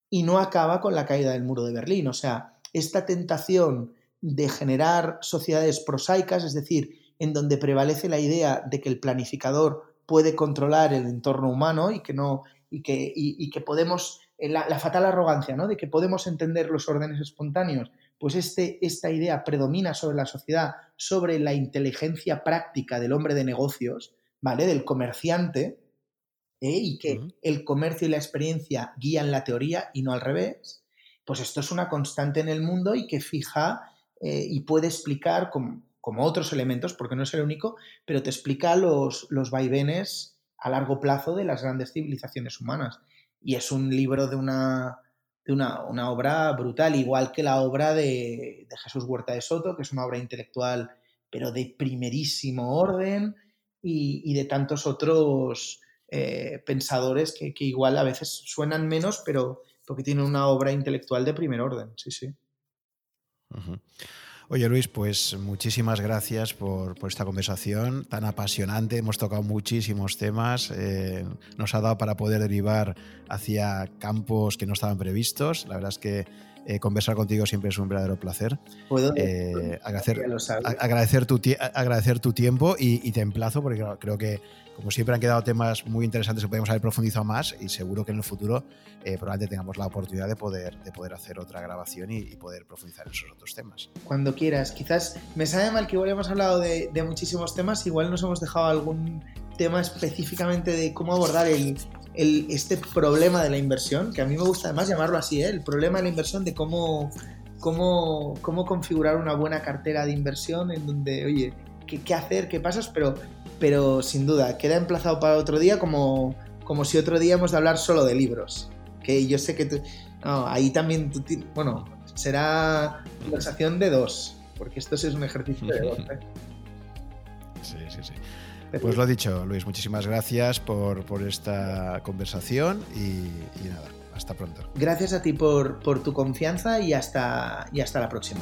y no acaba con la caída del muro de Berlín. O sea, esta tentación de generar sociedades prosaicas, es decir, en donde prevalece la idea de que el planificador puede controlar el entorno humano y que no y que, y, que podemos eh, la, la, fatal arrogancia ¿no? de que podemos entender los órdenes espontáneos pues este, esta idea predomina sobre la sociedad sobre la inteligencia práctica del hombre de negocios vale del comerciante ¿eh? y que el comercio y la experiencia guían la teoría y no al revés pues esto es una constante en el mundo y que fija eh, y puede explicar como, como otros elementos, porque no es el único, pero te explica los, los vaivenes a largo plazo de las grandes civilizaciones humanas. Y es un libro de una, de una, obra brutal, igual que la obra de, Jesús Huerta de Soto, que es una obra intelectual, pero de primerísimo orden, y, de tantos otros eh, pensadores que, igual a veces suenan menos, pero porque tienen una obra intelectual de primer orden, sí, sí. Oye Luis, pues muchísimas gracias por, esta conversación tan apasionante. Hemos tocado muchísimos temas. Eh, nos ha dado para poder derivar hacia campos que no estaban previstos. La verdad es que eh, conversar contigo siempre es un verdadero placer. ¿Puedo? Eh, agradecer, agradecer, tu, agradecer tu tiempo y, te emplazo porque creo que como siempre han quedado temas muy interesantes que podemos haber profundizado más y seguro que en el futuro eh, probablemente tengamos la oportunidad de poder, de poder hacer otra grabación y, poder profundizar en esos otros temas. Cuando quieras. Quizás me sabe mal que igual hemos hablado de, muchísimos temas, igual nos hemos dejado algún tema específicamente de cómo abordar el, este problema de la inversión, que a mí me gusta además llamarlo así, ¿eh? el problema de la inversión, de cómo, cómo, cómo configurar una buena cartera de inversión en donde, oye, qué, qué hacer, qué pasas, pero pero sin duda, queda emplazado para otro día como, como si otro día hemos de hablar solo de libros. Que yo sé que tú, ahí también tú, bueno, será conversación de dos, porque esto sí es un ejercicio de dos. ¿eh? Sí, sí, sí. Pues lo dicho, Luis, muchísimas gracias por, esta conversación y, nada, hasta pronto. Gracias a ti por, por tu confianza y hasta, y hasta la próxima.